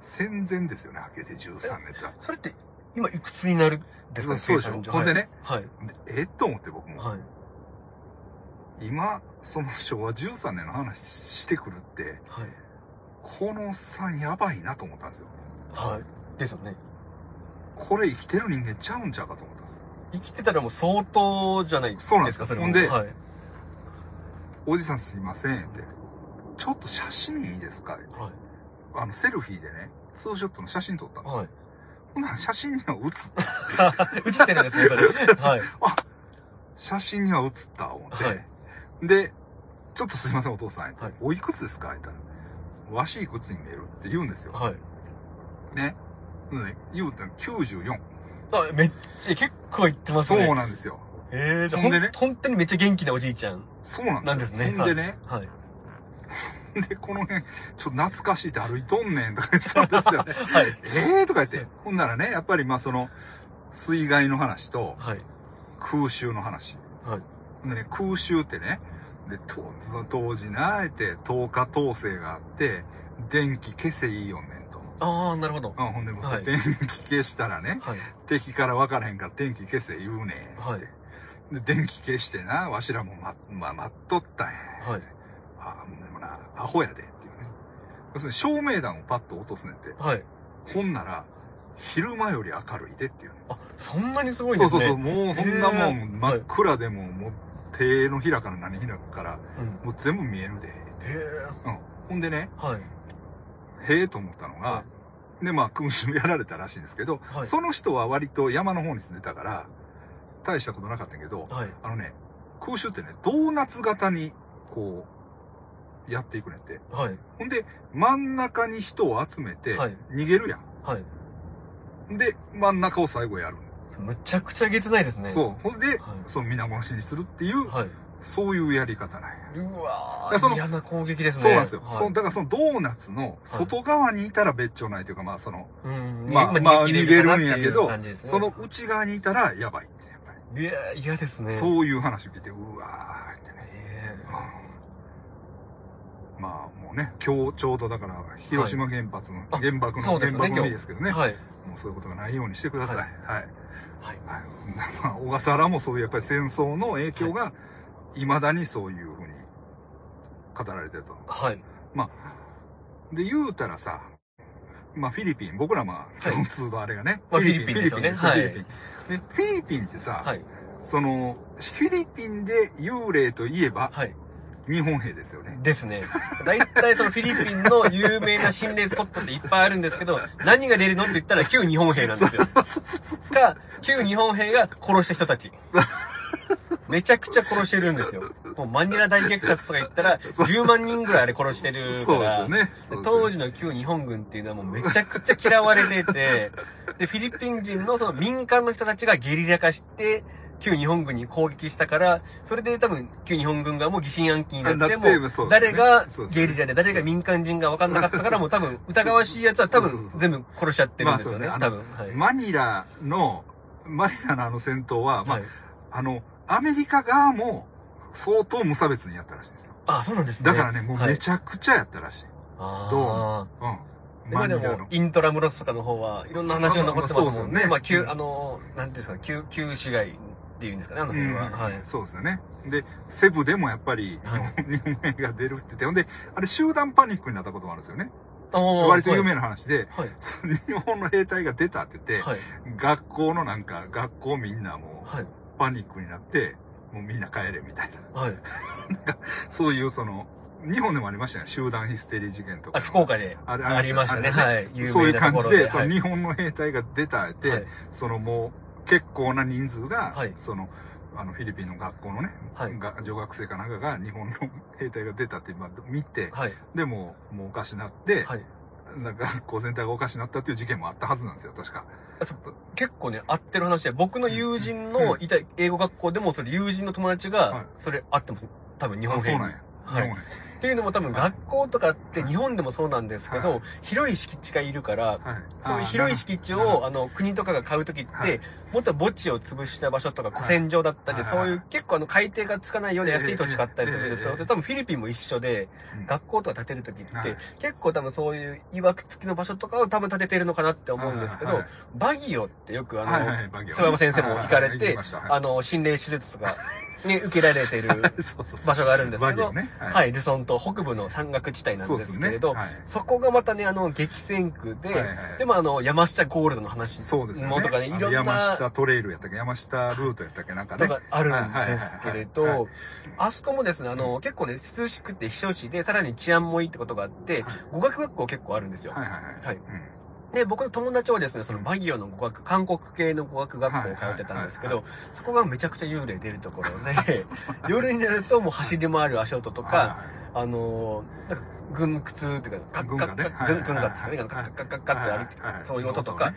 戦前ですよね、はっきり言って13年って。それって、今いくつになるんですか？そうでしょほんでね、はい。でえっと思って僕も、はい。今、その昭和13年の話してくるって、はい。このおっさんやばいなと思ったんですよ。はい。ですよね。これ生きてる人間ちゃうんちゃうかと思ったんです。生きてたらもう相当じゃないですか。そうなんですそれもほんではい。おじさんすいませんって。ちょっと写真いいですかってはい。あの、セルフィーでね、ツーショットの写真撮ったんですよ。はい。ほんなら写真には写った。映ってるんですね、それ。はい。写真には写った、思って。はいで、ちょっとすいません、お父さん。はいおいくつですか？言ったら。わしいくつに見えるって言うんですよ。はい。ね。うん、言うたら94。あ、めっちゃ、結構言ってますそね。うなんですよ。ええじゃあほんでね本当にめっちゃ元気なおじいちゃん。そうなんですねほんでね、はい。で、この辺、ちょっと懐かしいって歩いとんねんとか言ったんですよね。はい。ええー？とか言って。ほんならね、やっぱりまあその、水害の話とはい。空襲の話。はい。でね、空襲ってね、で、とその当時な、あえて、灯火統制があって、電気消せいいよねんと。ああ、なるほど。うん、ほんでもう、はい電気消したらね、はい。敵から分からへんから電気消せ言うねんって。はいで、電気消してな、わしらもま、まあ、待っとったんや。はい。あでもな、アホやでっていうね。要するに照明弾をパッと落とすねんって。はい。ほんなら、昼間より明るいでっていうね。あ、そんなにすごいんですね。そうそうそう、もうそんなもん、真っ暗でも、もう手のひらから何ひらから、うん。もう全部見えるで。へえ。うん。ほんでね、はい。へえと思ったのが、はで、まあ、空襲やられたらしいんですけど、はいその人は割と山の方に住んでたから、大したことなかったけど、はい。あのね、空襲ってね、ドーナツ型に、こう、やっていくねんって。はい。ほんで、真ん中に人を集めて、はい逃げるやはい。ん。で、真ん中を最後やる。むちゃくちゃげつないですね。そう。ほんで、はい。その皆殺しにするっていう、はい。そういうやり方なんや。うわだからそのー嫌な攻撃ですね。そうなんですよ。はいそうだからそのドーナツの外側にいたら別庁ないというか、まあその、うん。まあ、まあ逃げるんやけど、ねその内側にいたらやばいって、やっぱり。いやー嫌ですね。う。そういう話を聞いて、うわーってね。えまあもうね、今日ちょうどだから、広島原発の、あ原爆の、原爆の日ですけどね。えはい。もうそういうことがないようにしてください。はい。はい。はい。まあ、小笠原もそういうやっぱり戦争の影響が、未だにそういうふうに語られてると。はい。で、言うたらさ、まあフィリピン、僕らまあはい共通のあれがね、まあフィリピンですよねフィリピンはいフィリピン。で、フィリピンってさ、はい。その、フィリピンで幽霊といえば、はい。日本兵ですよね。ですね。大体そのフィリピンの有名な心霊スポットっていっぱいあるんですけど、何が出るのって言ったら旧日本兵なんですよ。そうそうそうそう。か、旧日本兵が殺した人たち。めちゃくちゃ殺してるんですよ。もうマニラ大虐殺とか言ったら、10万人ぐらいあれ殺してるから。ね。そうですよ当時の旧日本軍っていうのはもうめちゃくちゃ嫌われてて、で、フィリピン人のその民間の人たちがゲリラ化して、旧日本軍に攻撃したから、それで多分旧日本軍側も疑心暗鬼になって、も誰がゲリラで誰が民間人が分かんなかったから、もう多分 疑わしいやつは多分全部殺しちゃってるんですよね、まあ多分。はい。マニラの、マニラのあの戦闘は、まあ、はい。あの、アメリカ側も相当無差別にやったらしいんですよ。あ、そうなんですね。だからね、もうめちゃくちゃやったらしい。ゃどうん。今でも、イントラムロスとかの方は、いろんな話が残ってますもんね。まあ、旧、あの、なんていうんですか、旧、旧市街っていうんですかね、あの辺は。うんはい。そうですよね。で、セブでもやっぱり、は日本兵が出るって言って、ほんで、あれ集団パニックになったこともあるんですよね。割と有名な話で、はい。日本の兵隊が出たって言って、はい。学校のなんか、学校みんなもはい。うパニックになって、もうみんな帰れみたいな。はい。そういうその、日本でもありましたよ。集団ヒステリー事件とか。あ、福岡であれありましたね。はい。有そういう感じで、その日本の兵隊が出たって、はいそのもう結構な人数が、はいその、あのフィリピンの学校のね、はいが女学生かなんかが日本の兵隊が出たってまあ見て、はい。でももうおかしなって、はい。なんか学校全体がおかしなったっていう事件もあったはずなんですよ、確か。結構ね、合ってる話で、僕の友人のいた英語学校でも、それ友人の友達はいが、それ合ってます。多分日本兵そうなんや。はい日本兵っていうのも多分はい学校とかって日本でもそうなんですけはど、広い敷地がいるから、はい。そういう広い敷地を、あの、国とかが買うときっはい。て、もっと墓地を潰した場所とか、古戦場だったり、はい。そういう結構あの、海底がつかないような安い土地買ったりするんですけど、多分フィリピンも一緒で、うん。学校とか建てるときってはい、結構多分そういう曰く付きの場所とかを多分建ててるのかなって思うんですけどバギオってよくあの、諏訪山先生も行かれてあの、心霊手術が、ね、受けられてる 場所があるんですけど。はい、ルソン島と北部の山岳地帯なんですけれど、そ,、はい。こがまたね、あの、激戦区で、はいはいでもあの、山下ゴールドの話そうですよね。もとかね、いろんあの山な下トレイルやったっけ？山下ルートやったっけ？なんかね。とかあるんですけれど、あそこもですね、あの、結構ね、涼しくて避暑地で、さらに治安もいいってことがあって、語学学校結構あるんですよ。はいはいはい。はい。うんで、僕の友達はですね、そのバギオの語学、韓国系の語学学校を通ってたんですけはいど、そこがめちゃくちゃ幽霊出るところで、夜になるともう走り回る足音とか、はあのー、なんか、軍靴っていうか、カッカッカ軍がね。ッ、軍、軍がですかね、カッカッカッカッカッって歩く、はいはいそういう音とか、はい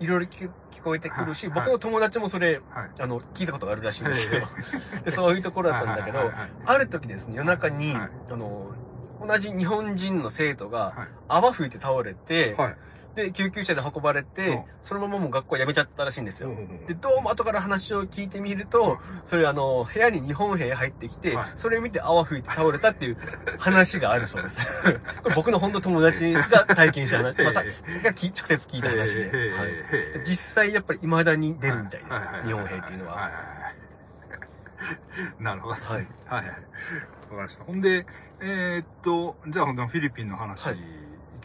いろいろ聞聞こえてくるし、はい僕の友達もそれ、はいあの、聞いたことがあるらしいんですよ。でそういうところだったんだけどある時ですね、夜中に、はいあの、同じ日本人の生徒がはい泡吹いて倒れて、はいで、救急車で運ばれて、うんそのままもう学校辞めちゃったらしいんですよ。うんで、どうも後から話を聞いてみると、それあの、部屋に日本兵入ってきて、はいそれ見て泡吹いて倒れたっていう 話があるそうです。これ僕の本当友達が体験したな、また、がき直接聞いた話で。はい実際やっぱり未だに出るみたいですははは。日本兵っていうのは。いはいはいなるほど。はい。はいはい。わかりました。ほんで、えーっと、じゃあほんとフィリピンの話、はい行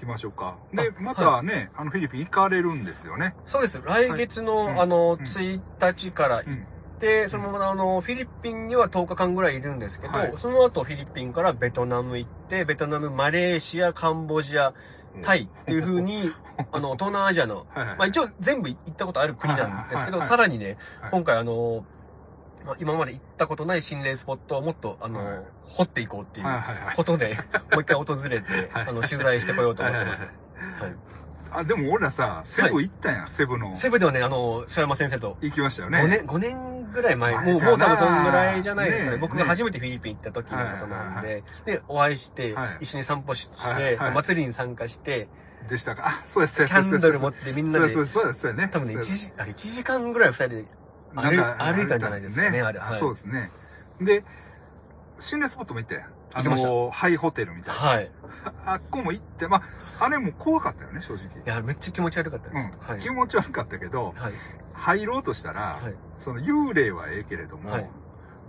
きましょうか。あで、またね、あのフィリピン行かれるんですよね。そうです。来月の、はいあの、うん1日から行っうん。て、そのままあの、フィリピンには10日間ぐらいいるんですけど、はいその後フィリピンからベトナム行って、ベトナム、マレーシア、カンボジア、タイっていう風に、あの、東南アジアの、はいはい。まあ一応全部行ったことある国なんですけど、はいはいさらにね、はい今回あの、まあ今まで行ったことない心霊スポットをもっと、あの、はい掘っていこうっていう。ことで、もう一回訪れて、はいあの、取材してこようと思ってます。はいはい。あ、でも俺らさ、セブ行ったやん、セブの。セブではね、あの、曽山先生と、行きましたよね。5年、5年ぐらい前、前もう、もう多分そんぐらいじゃないですかね。ね僕が初めてフィリピン行った時のことなんで、で、お会いしてはい、一緒に散歩しはいはい祭りに参加して、でしたか。あ、そうです、そうキです。ャンドル持ってみんなでそうです、、そうです、そうですね。多分ね、1そうです時、あれ1時間ぐらい二人でなんか歩いたんじゃないですかねあれはいそうですね。で、心霊スポットも行ったやん。あの、ハイホテルみたいな。はい。い あっこも行って、まあ、あれも怖かったよね、正直。や、めっちゃ気持ち悪かったです。うん。はい。気持ち悪かったけど、はい。入ろうとしたら、はい。その幽霊はええけれども、はい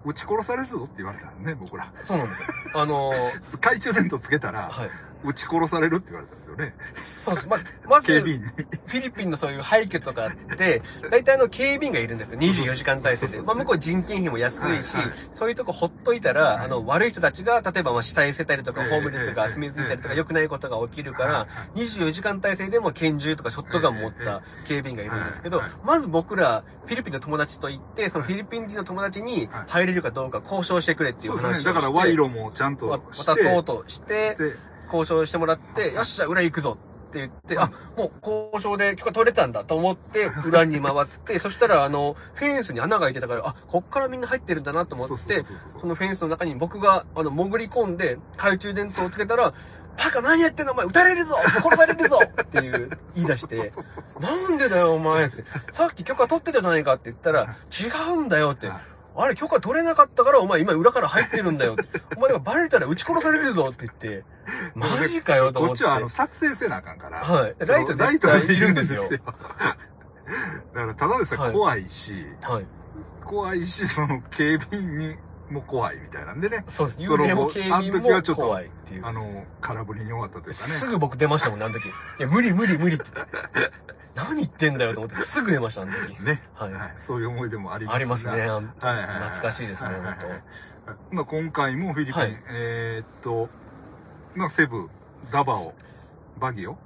撃ち殺されるぞって言われたのね、僕ら。そうなんですよ。あのー、懐中電灯つけたら、はい。撃ち殺されるって言われたんですよね。そうです。ま、まず、警フ備員に。ィリピンのそういう廃墟とかって、大体あの警備員がいるんですよ。24時間体制で。まあ向こう人件費も安いしはいはい、そういうとこほっといたら、はいあの悪い人たちが、例えばまあ死体捨てたりとか、ええホームレスが住み着いたりとか、良くないことが起きるから、24時間体制でも拳銃とかショットガン持った警備員がいるんですけどまず僕ら、フィリピンの友達と行って、そのフィリピン人の友達にはい入れるかどうか交渉してくれっていうそうですね。話をして。だから賄賂もちゃんとわして。渡そうとして、で交渉してもらって、よっしゃ、裏行くぞって言って、あ、もう交渉で許可取れたんだと思って、裏に回って、そしたら、あの、フェンスに穴が開いてたから、あ、こっからみんな入ってるんだなと思って、そのフェンスの中に僕が、あの、潜り込んで、懐中電灯をつけたら、バカ何やってんのお前撃たれるぞ殺されるぞっていう言い出して、なんでだよお前って、さっき許可取ってたじゃないかって言ったら、違うんだよって。はいあれ許可取れなかったからお前今裏から入ってるんだよって。お前だからバレたら撃ち殺されるぞって言って、マジかよと思っ。こってちはあの撮影せなあかんから。はい。ライトライトがいるんいるんですよ。だからただでさはいえ怖いし、はい。怖いし、その警備員にも怖いみたいなんでね。そうです。幽霊も警備員あの時はちょもっと怖いっていう。あの、空振りに終わったというかね。すぐ僕出ましたもんね、あの時。いや、無理無理無理って言って。何言ってんだよと思って、すぐ出ました、あの時。ね。はい。はい。そういう思い出もありますありますね。はいはいはい。懐かしいですね、はいはいはい本まあ今回もフィリピン、はいえーっと、まあセブ、ダバオ、バギオ？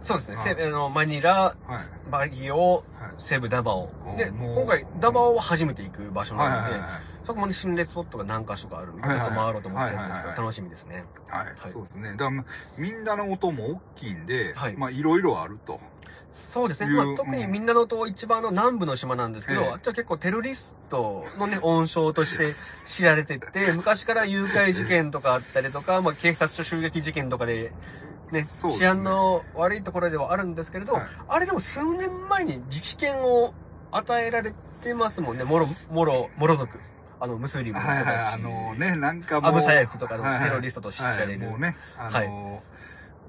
当そうですね。はいセあのマニラ、はい。バギオ、はい。セブ、ダバオ。で、今回、ダバオは初めて行く場所はいなので。そこまで心霊スポットが何箇所かあるんで、ちょっと回ろうと思ってるんですけど、楽しみですね。はい、はいそうですね。だからまあ、みんなの音も大きいんで、はいまあいろいろあると。そうですね。まあ、特にみんなのと一番の南部の島なんですけど、ええあっちは結構テロリストのね、温床として知られてて、昔から誘拐事件とかあったりとか、まあ警察署襲撃事件とかで、ね、ね治安の悪いところではあるんですけれど、はいあれでも数年前に自治権を与えられてますもんね、モロ、モロ、モロ族。あの、ムスリムの人たち。はいはい、あのね、なんかもう。アブサヤフとかのはいはいテロリストとして知られるはいもうね、あの、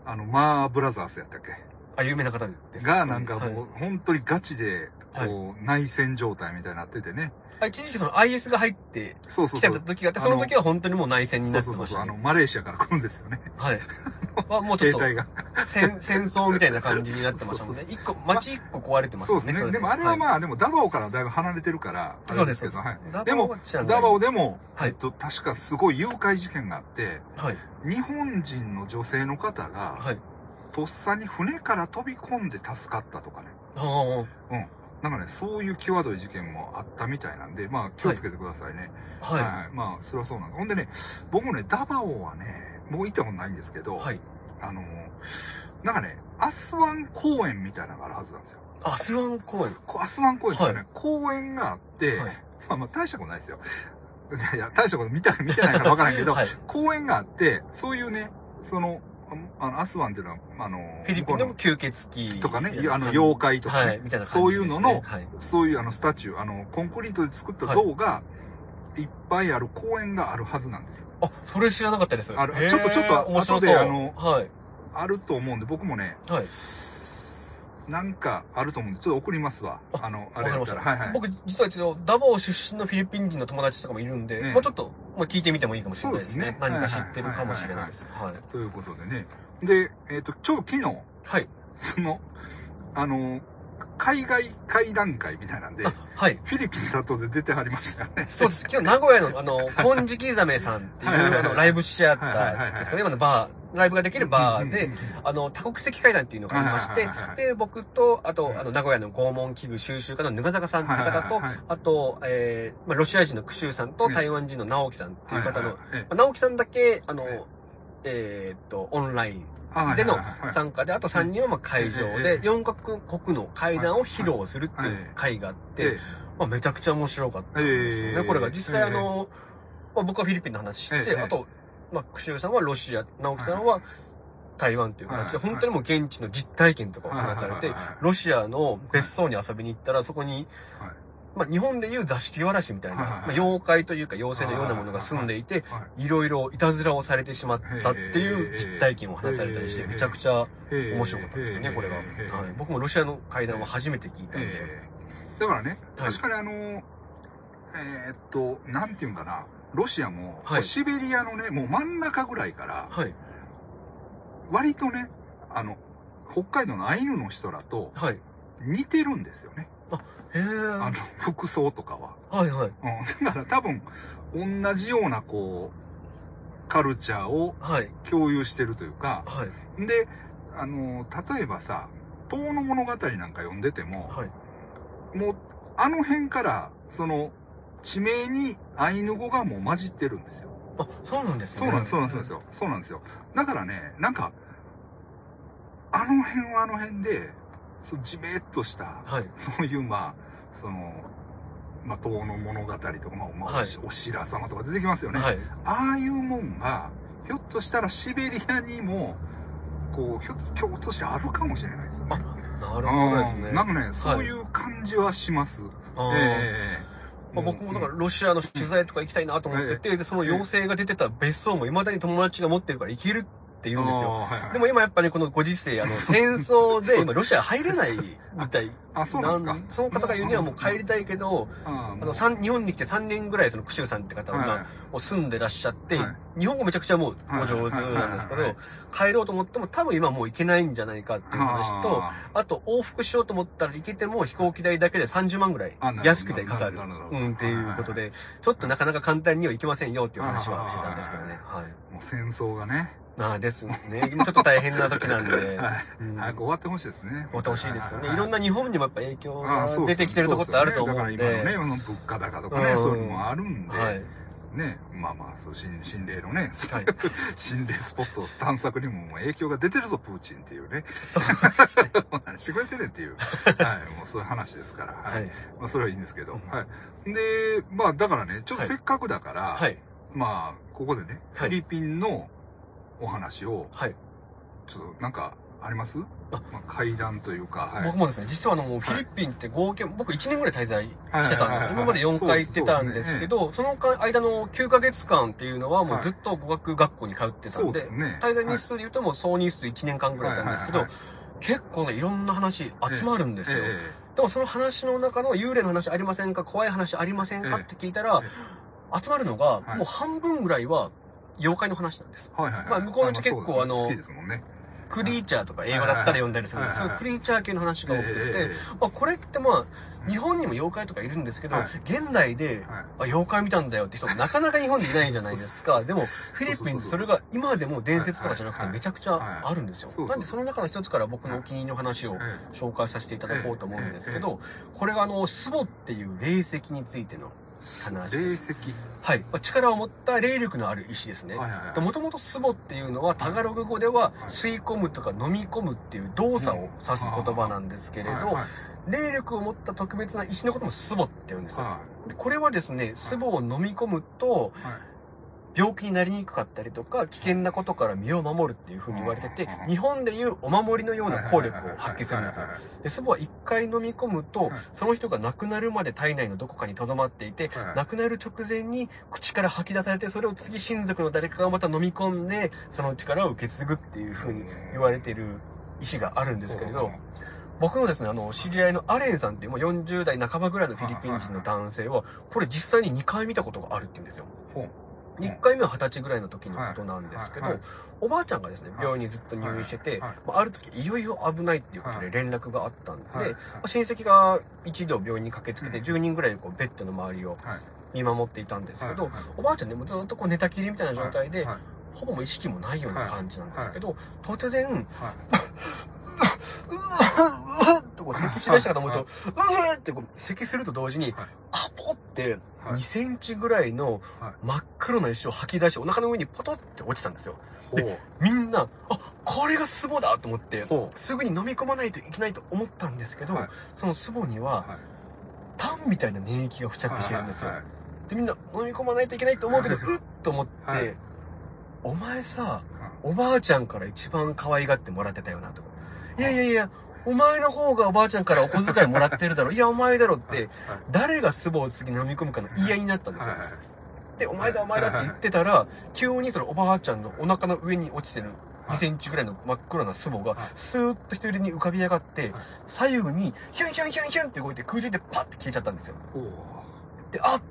あの、マーブラザーズやったっけ？あ、有名な方です。が、なんかもう、はい本当にガチで、こう、は内戦状態みたいになっててね。あ一時期その IS が入って来てそうそうそう。た時があって、その時は本当にもう内戦になそうそうそうそう。ってましたね。あの、マレーシアから来るんですよね。はい。はもうちょっと携帯が。戦 戦争みたいな感じになってましたもんそうね。一個、街一個壊れてますよね。そうですね。れでもあれはあ、まあ、でもダバオからだいぶ離れてるから、あれですけど、そうはい。ダでもダバオでも、はいえっと、確かすごい誘拐事件があって、はい。日本人の女性の方が、はい。とっさに船から飛び込んで助かったとかね。ああ、うん。なんかね、そういう際どい事件もあったみたいなんで、まあ気をつけてくださいね。はい、ははい。まあ、それはそうなんです。ほんでね、僕もね、ダバオはね、もう行ったことないんですけど、い。はい。あの、なんかね、アスワン公園みたいなのがあるはずなんですよ。アスワン公園。こアスワン公園ってね、は公園があって、はいまあまあ大したことないですよ。いやいや、大したこと見た、見てないからわからんけど、はい。公園があって、そういうね、その、ああの、アスワンっていうのは、あの、フィリピンでも吸血鬼。とかね、あの、妖怪とかね、はい。みたいな感じそういうのの、はい。そういうあの、スタチュー、あの、コンクリートで作った像が、いっぱいある公園があるはずなんです。あ、それ知らなかったです。あるちょっとちょっと後であのはい。あると思うんで、僕もね、はい。なんかあると思うんで、ちょっと送りますわ。ああの、あ。れやったら。はいはい。僕、実は一応、ダバオ出身のフィリピン人の友達とかもいるんで、ねまあちょっと、まあ聞いてみてもいいかもしれないですね。すね何か知ってるかもしれないです。はい。ということでね。で、えっ、と、ちょうど昨日、はい。その、あの、海外会談会みたいなんで、あ、はい。フィリピンだとで出てはりましたよね。そうです。今日名古屋の、あの、金色ザメさんっていう、あの、ライブシアターですかね、今のバー、ライブができるバーであの、多国籍会談っていうのがありましてで、僕と、あとは、いあの、名古屋の拷問器具収集家のぬがざかさんっていう方とあと、えー、まあ、ロシア人のクシュウさんとね台湾人の直樹さんっていう方の、直樹さんだけ、あのはい、えーっと、オンラインはいでの参加で、あと3人はまあ会場えで、え4カ国の会談を披露するっていう会があって、えまあ、めちゃくちゃ面白かったんですよね。ええ。これが。実際あの、まあ、僕はフィリピンの話して、ええあと、まあ、クシュウさんはロシア、直樹さんは台湾という形で、はい本当にもう現地の実体験とかを話されてロシアの別荘に遊びに行ったら、そこに、はいまあ、日本でいう座敷わらしみたいな、まあ、妖怪というか妖精のようなものが住んでいて、はいろいろいたずらをされてしまったっていう実体験を話されたりして、ええめちゃくちゃい面白かったですよね、これが。はい、僕もロシアの会談は初めて聞いたんで。ええだからね、はい確かにあの、えーっと、なんていうんかな、ロシアも、はいシベリアのね、もう真ん中ぐらいから、はい。割とね、あの、北海道のアイヌの人らとはい。似てるんですよね。へえ。あの、服装とかは。はいはい。うん。だから多分、同じような、こう、カルチャーをはい。共有してるというか、はい。で、あの、例えばさ、遠の物語なんか読んでても、はい。もう、あの辺から、その、地名にアイヌ語がもう混じってるんですよ。あ、そうなんですね。そうなんです、そうなんですよ。そうなんですよ。だからね、なんか、あの辺はあの辺で、そう、じめっとした、はい。そういう、まあ、その、まあ、遠の物語とか、まあ、まあはいお白様とか出てきますよね。はい。ああいうもんが、ひょっとしたらシベリアにも、こう、ひょっと共通してあるかもしれないですよね。なるほどですね。うんなんかね、そういう感じはします。あーええまあ、僕もだからロシアの取材とか行きたいなと思ってて、で、その妖精が出てた別荘も未だに友達が持ってるから行けるって言うんですよ。あーはいはいでも今やっぱりこのご時世、あの、戦争で今ロシア入れないみたい。あ、そうなんですか。その方が言うにはもう帰りたいけど、ああの、三日本に来て3年ぐらいそのクシュウさんって方が、住んでらっしゃって、は日本語めちゃくちゃもうお上手なんですけど帰ろうと思っても多分今もう行けないんじゃないかっていう話と、ああと往復しようと思ったら行けても飛行機代だけで30万ぐらい安くてかかる。うん、っていうことで、ちょっとなかなか簡単には行けませんよっていう話はしてたんですけどね。はい。ーもう戦争がね、まあですね。今ちょっと大変な時なんで。はいうん早く終わってほしいですね。終わってほしいですよね。はいろんな日本にもやっぱ影響が出てきてるところってあると思うんで。だから今のね、物価高とかね、うんそういうのもあるんで、はい。ね、まあまあ、そう、心心霊のね、はい。心霊スポット探索にも影響が出てるぞ、プーチンっていうね。そう何してくれてねんっていう。はい、もうそういう話ですから。は。はいい。まあ、それはいいんですけど。うんはい。で、まあ、だからね、ちょっとせっかくだから、はい。まあ、ここでね、フはいィリピンのお話を、はい。ちょっとなんか、あります？あ。まあ、会談というか、はい。僕もですね、実はあの、フィリピンって合計、僕1年ぐらい滞在してたんですよ。はい。はい。はい。はい今まで4回行ってたんですけど、その間の9ヶ月間っていうのはもうずっと語学学校に通ってたそんで、うですね。滞在日数で言うともう総日数1年間ぐらいだったんですけどはい、結構ね、いろんな話集まるんですよ。えでもその話の中の幽霊の話ありませんか？怖い話ありませんか？ええ。って聞いたら、集まるのが、はい。もう半分ぐらいは妖怪の話なんです。はいはいはい。まあ向こうの人結構あの好きですもんね。クリーチャーとか映画だったら読んだりするんですけど、クリーチャー系の話が多くて、えまあこれってまあ、日本にも妖怪とかいるんですけど、はい現代で、あ、妖怪見たんだよって人なかなか日本でいないじゃないですか。でも、フィリピンそれが今でも伝説とかじゃなくてはいめちゃくちゃあるんですよ。なんでその中の一つから僕のお気に入りの話をえ紹介させていただこうと思うんですけど、これがあの、スボっていう霊石についての話霊。石。はい。まあ力を持った霊力のある石ですね。もともとスボっていうのはタガログ語でははい吸い込むとか飲み込むっていう動作を指す言葉なんですけれど、霊力を持った特別な石のこともスボって言うんですよ。これはですね、スボを飲み込むといはい病気になりにくかったりとか危険なことから身を守るっていう風に言われててうん、日本でいうお守りのような効力を発揮するんですよ。で、スボは一回飲み込むとはい、その人が亡くなるまで体内のどこかに留まっていて、亡くなる直前に口から吐き出されて、それを次親族の誰かがまた飲み込んで、その力を受け継ぐっていう風に言われている石があるんですけれど、僕のですね、あの、知り合いのアレンさんっていう、もう40代半ばぐらいのフィリピン人の男性は、これ実際に2回見たことがあるって言うんですよ。ほう1回目は20歳ぐらいの時のことなんですけどおばあちゃんがですね、はい。病院にずっと入院してて、あある時いよいよ危ないっていうことで連絡があったんで、親戚が一度病院に駆けつけてうん。10人ぐらいこうベッドの周りをはい。見守っていたんですけど、おばあちゃんね、もうずっとこう寝たきりみたいな状態で、はい。ほぼ意識もないような感じなんですけど、突然、は うわうわっとこう咳しだしたかと思うと、はい。うわってこう咳すると同時に、はい。カポってはい。2センチぐらいのはい。真っ黒な石を吐き出してお腹の上にポトって落ちたんですよ。でみんな、あ、これがスボだと思ってほ、すぐに飲み込まないといけないと思ったんですけど、はい。そのスボには、はい。タンみたいな粘液が付着してるんですよ。で、みんな飲み込まないといけないと思うけど、うはい。っと思って、はい。お前さ、はい。おばあちゃんから一番可愛がってもらってたよなと。いやいやいや、お前の方がおばあちゃんからお小遣いもらってるだろ。い。や、お前だろって、はい。誰がスボを次飲み込むかの言い合いになったんですよ。で、お前だお前だって言ってたら、急にそのおばあちゃんのお腹の上に落ちてる2センチぐらいの真っ黒なスボがはい、スーッと一人に浮かび上がってはい、左右にヒュンヒュンヒュンヒュンって動いて空中でパッて消えちゃったんですよ。で、あっ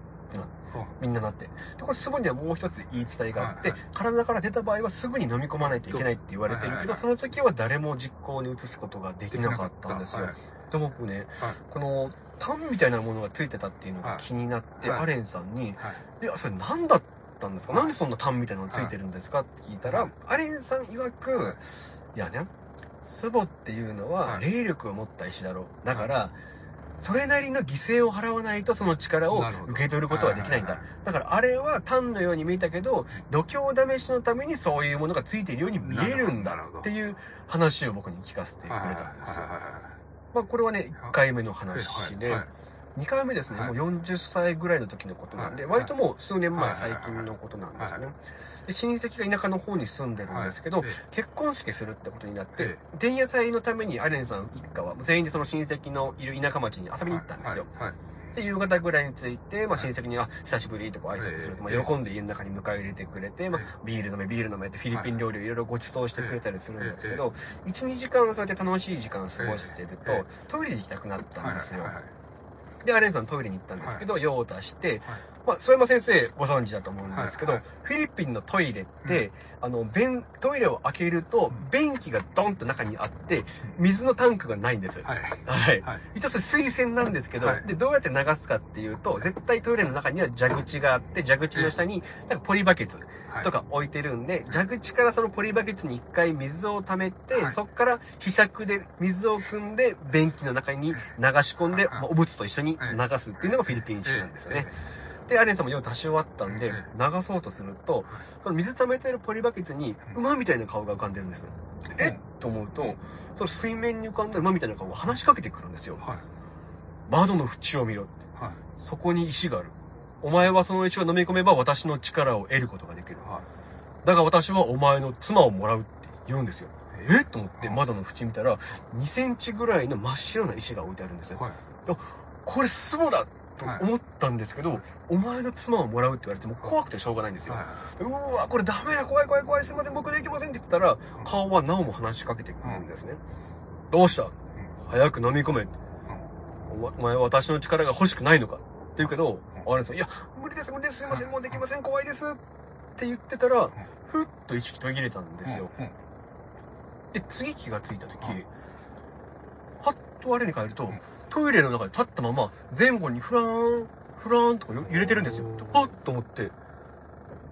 みんななって。で、これスボにはもう一つ言い伝えがあってはいはい、体から出た場合はすぐに飲み込まないといけないって言われてるけど、はいはいはい。その時は誰も実行に移すことができなかったんですよ。はい。で、僕ねはい、この、タンみたいなものがついてたっていうのが気になって、はい。アレンさんに、はい。いや、それ何だったんですか、はい。なんでそんなタンみたいなのついてるんですか？って聞いたら、はい。アレンさん曰く、はい。い、やね、スボっていうのははい。霊力を持った石だろう。だから、それなりの犠牲を払わないとその力を受け取ることはできないんだ。だからあれはタンのように見えたけど、度胸試しのためにそういうものがついているように見えるんだっていう話を僕に聞かせてくれたんですよ。まあこれはね、1回目の話で、はい2回目ですね、はい。もう40歳ぐらいの時のことなんで、はい割ともう数年前、はい最近のことなんですね。は。で親戚が田舎の方に住んでるんですけど、はい。結婚式するってことになってえ、前夜祭のためにアレンさん一家は全員でその親戚のいる田舎町に遊びに行ったんですよ。はいはいで、夕方ぐらいに着いて、まあ、はい親戚に、あ、久しぶりとこう挨拶すると、まあ、ええ。喜んで家の中に迎え入れてくれて、まあえ、ビール飲め、ビール飲めってフィリピン料理をいろいろご馳走してくれたりするんですけえど、1、2時間そうやって楽しい時間過ごしてるとええ、トイレに行きたくなったんですよ。で、アレンさんトイレに行ったんですけど、用を足して、はいまあ、曽山先生ご存知だと思うんですけど、はいはい。フィリピンのトイレって、あの、便、トイレを開けると、便器がドンと中にあって、水のタンクがないんです。はい。はい。はい。一応それ水洗なんですけど、はい。で、どうやって流すかっていうと、絶対トイレの中には蛇口があって、蛇口の下に、なんかポリバケツはい。とか置いてるんで、蛇口からそのポリバケツに一回水を溜めて、はい。そこからひしゃくで水を汲んで、便器の中に流し込んで、はい。まあお物と一緒に流すっていうのがフィリピン式なんですよね。で、アレンさんも用足し終わったんでえ、流そうとすると、その水溜めてるポリバケツに馬みたいな顔が浮かんでるんです。えっと思うと、その水面に浮かんだ馬みたいな顔が話しかけてくるんですよ。はい窓の縁を見ろ。はいそこに石がある。お前はその石を飲み込めば私の力を得ることができる。はいだが私はお前の妻をもらうって言うんですよ。え？えと思って窓の縁見たら、2センチぐらいの真っ白な石が置いてあるんですよ。はいこれスボだと思ったんですけど、お前の妻をもらうって言われても怖くてしょうがないんですよ。はうわ、これダメだ、怖い怖い怖い、すいません、僕できませんって言ったら、顔はなおも話しかけてくるんですね。どうした？早く飲み込め。お前お前は私の力が欲しくないのか？って言うけど、アレンさん、いや、無理です、無理です、すいません、もうできません、怖いです。って言ってたら、ふっと意識途切れたんですよ。うん。うん。で、次気がついた時はい、はっと我に返るとうん、トイレの中で立ったまま、前後にフラーン、フラーンとかよ揺れてるんですよ。パッと思って、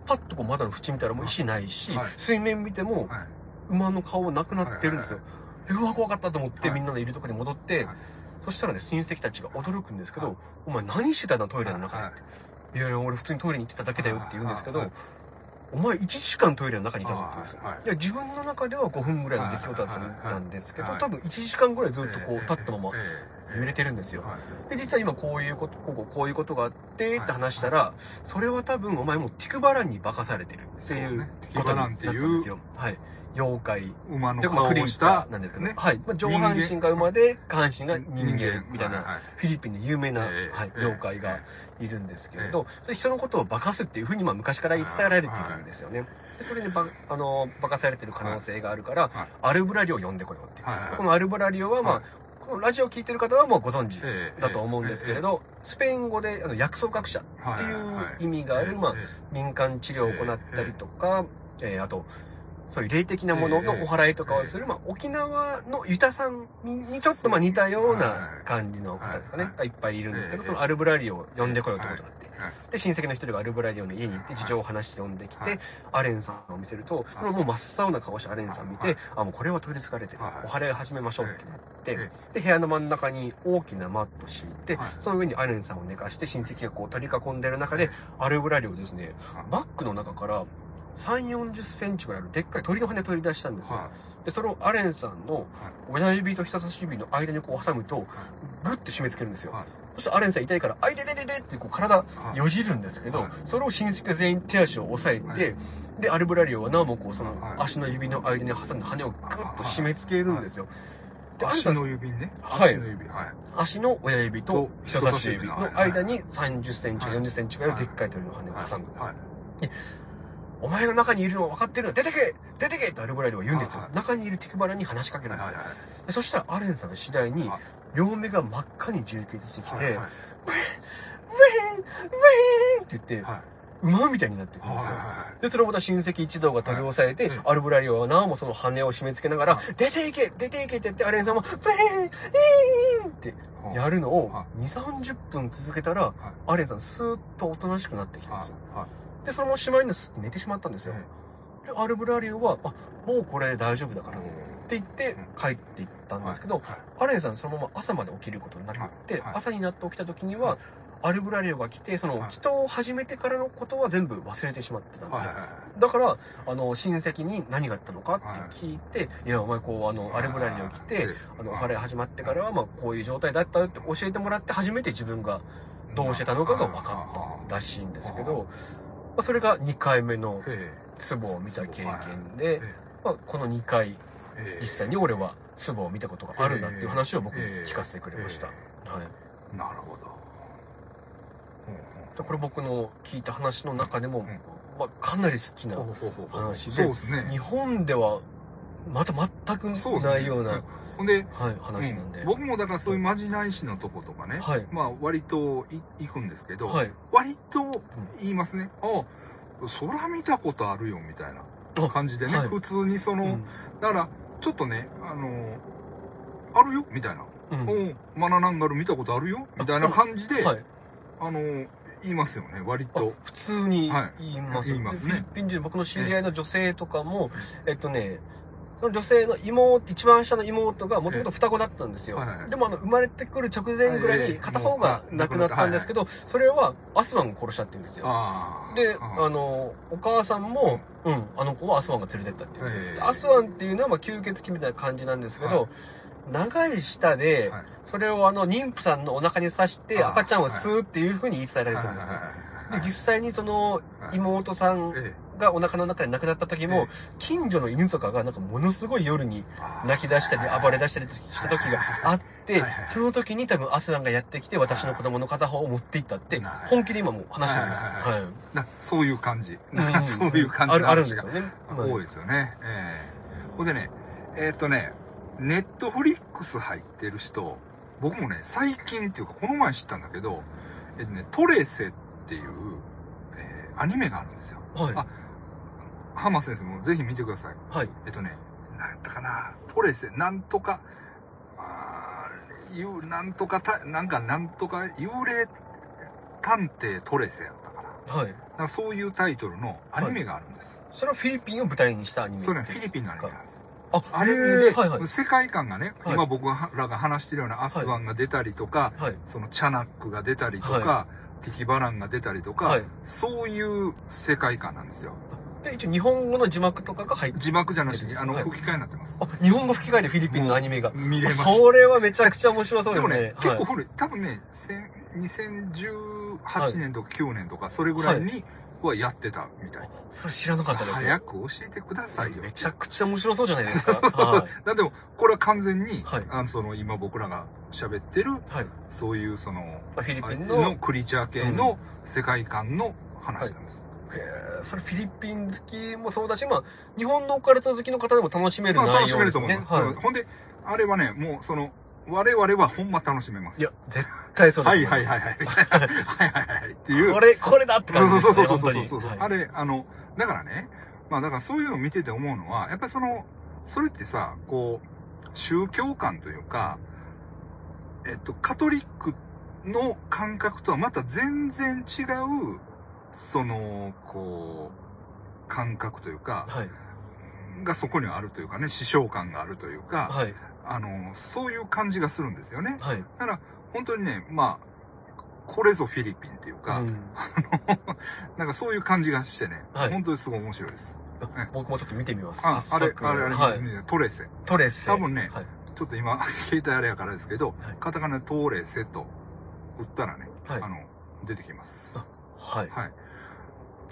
パッとこう窓の縁見たらもう石ないしはい、水面見てもはい。馬の顔なくなってるんですよ。うわ、怖かったと思ってはい。みんなのいるところに戻ってはい、そしたらね、親戚たちが驚くんですけはい。ど、お前何してたんだトイレの中ではい。って。いやいや、俺普通にトイレに行ってただけだよって言うんですけどはい、お前1時間トイレの中にいたの？って言うんですよ。自分の中では5分ぐらいの出来事だったんですけどはい、多分1時間ぐらいずっとこう立ったまま揺れてるんですよ。はいで、実は今こういうこと、こここういうことがあってって話したら、それは多分お前もうティクバランに化かされてるっていそうことになんですよ。はい。妖怪。馬の顔をしたーなんですけど、ねはい。まあ、上半身が馬で、下半身が人間みたいな、フィリピンで有名な、ええはい、ええ。妖怪がいるんですけれど、それ人のことを化かすっていうふうにまあ昔から伝えられているんですよね。でそれにば、あの、化かされてる可能性があるから、はい。アルブラリオを呼んでこようっていう。このアルブラリオはまあ、ラジオを聞いてる方はもうご存知ええだと思うんですけれど、スペイン語であの約束学者っていう意味がある、まあ、民間治療を行ったりとか、えーあと、そういう霊的なもののお祓いとかをする、まあ、沖縄のユタさんにちょっとまあ似たような感じの方ですかね、がいっぱいいるんですけど、そのアルブラリオを呼んでこようって。ことになって、で、親戚の一人がアルブラリオの家に行って事情を話して呼んできて、アレンさんを見せると、これもう真っ青な顔してアレンさん見て、あ、もうこれは取り憑かれてる。お祓い始めましょうってなって、で、部屋の真ん中に大きなマット敷いて、その上にアレンさんを寝かして親戚がこう取り囲んでる中で、アルブラリオですね、バッグの中から3、40センチぐらいのでっかい鳥の羽取り出したんですよ。で、それをアレンさんの親指と人差し指の間にこう挟むと、グッと締め付けるんですよ。そしてアレンさん痛いから、あいててててってこう体よじるんですけど、それを親戚が全員手足を押さえて、で、アルブラリオはなおもこうその足の指の間に挟んで羽をグッと締め付けるんですよ。で、足の指ね。はい足の指。はい。足の親指と人差し指の間に30センチ、40センチぐらいのでっかい鳥の羽を挟む。はい。お前の中にいるのは分かってるの出てけ出てけってアルブラリオは言うんですよ。中にいるティクバラに話しかけるんですよ。でそしたらアレンさんが次第に、両目が真っ赤に充血してきて、ウェーンウェーンウェーンって言って、馬みたいになってくるんですよ。で、それをまた親戚一同が取り押さえて、アルブラリオはなおもその羽を締め付けながら、出ていけ出ていけって言って、アレンさんも、ウェーンイーンってやるのを2、30分続けたら、アレンさんスーッとおとなしくなってきたんですよ。で、そのまましまいに寝てしまったんですよ。で、アルブラリオは、あ、もうこれ大丈夫だから。って言って帰っていったんですけど、アレンさんそのまま朝まで起きることになって、朝になって起きた時には、アルブラリオが来て、その、祈祷を始めてからのことは全部忘れてしまってたんですよ。だから、あの、親戚に何があったのかって聞いて、いや、お前こう、あの、アルブラリオ来て、あの、お祓い始まってからは、まあ、こういう状態だったよって教えてもらって、初めて自分がどうしてたのかが分かったらしいんですけど、まあ、それが2回目の壺を見た経験で、まあ、この2回、実際に俺は壺を見たことがあるんだっていう話を僕に聞かせてくれました。はい。なるほど。これ僕の聞いた話の中でも、まあ、かなり好きな話で。日本ではまた全くないような、ほんで、はい、話なんで、僕もだからそういうまじない師のとことかね、はい、まあ割と行くんですけど、はい、割と言いますね、ああ、そら見たことあるよみたいな感じでね、はい、普通にその、うん、だからちょっとね、あの、あるよみたいな。うん、おマナナンガル見たことあるよみたいな感じで、はい、あの、言いますよね、割と。普通に言います、はい、言いますね。フィリピン人、僕の知り合いの女性とかも、えっとね、その女性の妹、一番下の妹がもともと双子だったんですよ。でもあの、生まれてくる直前ぐらいに片方が亡くなったんですけど、それはアスワンが殺したって言うんですよ。で、あの、お母さんも、うん、あの子はアスワンが連れてったって言うんですよ。アスワンっていうのはまあ吸血鬼みたいな感じなんですけど、長い舌で、それをあの、妊婦さんのお腹に刺して赤ちゃんを吸うっていうふうに言い伝えられてるんですね。で、実際にその、妹さんがお腹の中で亡くなった時も、近所の犬とかがなんかものすごい夜に泣き出したり暴れ出したりした時があって、その時に多分アスランがやってきて私の子供の片方を持っていったって、本気で今もう話してるんですよ。はい。そういう感じ。なそういう感じあるんですよね。多いですよね。ええ。ほんでね、えっとね、ネットフリックス入ってる人、僕もね、最近っていうか、この前知ったんだけど、えっとね、トレセっていう、えーアニメがあるんですよ。はい。あ浜先生もぜひ見てください。はい。えっとね、なんやったかな、トレセ、なんとか、あーゆなんとかた、なんかなんとか、幽霊探偵トレセやったかな。はい。なそういうタイトルのアニメがあるんです。それはフィリピンを舞台にしたアニメそれはフィリピンのアニメなんです。あ、あれへで、ーはいはい。世界観がね、はい今僕らが話してるようなアスワンが出たりとか、はい。そのチャナックが出たりとか、はティキバランが出たりとか、はいそういう世界観なんですよ。で、一応日本語の字幕とかが入って字幕じゃなしに、あの、はい吹き替えになってます。あ、日本語吹き替えでフィリピンのアニメが。見れます。それはめちゃくちゃ面白そうでね。でもね、結構はい古い。多分ね、せん2018年とか9年とか、それぐらいにはやってたみたい。それ知らなかったですよ。早く教えてくださいよ。めちゃくちゃ面白そうじゃないですか。はい。だっても、これは完全に、はいあの、その、今僕らが喋ってる、はい。そういう、その、まあフィリピンのの、クリーチャー系の世界観の話なんです。へーそれフィリピン好きもそうだし、まあ、日本のオカルト好きの方でも楽しめるまあ、楽しめ内容ですね。ると思います。はい。ほんで、あれはね、もう、その、我々はほんま楽しめます。いや、絶対そうだはと思ますいはいはいはい。みたいなはいはいはい。っていう。これ、これだって感じですね。そうそうそうそうそうそう、本当にあれ、あの、だからね、まあだからそういうのを見てて思うのは、やっぱりその、それってさ、こう、宗教観というか、えっと、カトリックの感覚とはまた全然違う、その、こう、感覚というか、はい。がそこにはあるというかね、師匠感があるというか、はい。あの、そういう感じがするんですよね。はい。だから、本当にね、まあ、これぞフィリピンっていうか、うん なんかそういう感じがしてね、はい本当にすごい面白いです。あ僕もちょっと見てみます。あ、あれ、あれ、あれ、はい。トレセ。トレセ。多分ねはい。ちょっと今、携帯あれやからですけど、はいカタカナでトレセと打ったらね、はいあの、出てきます。はい。はい。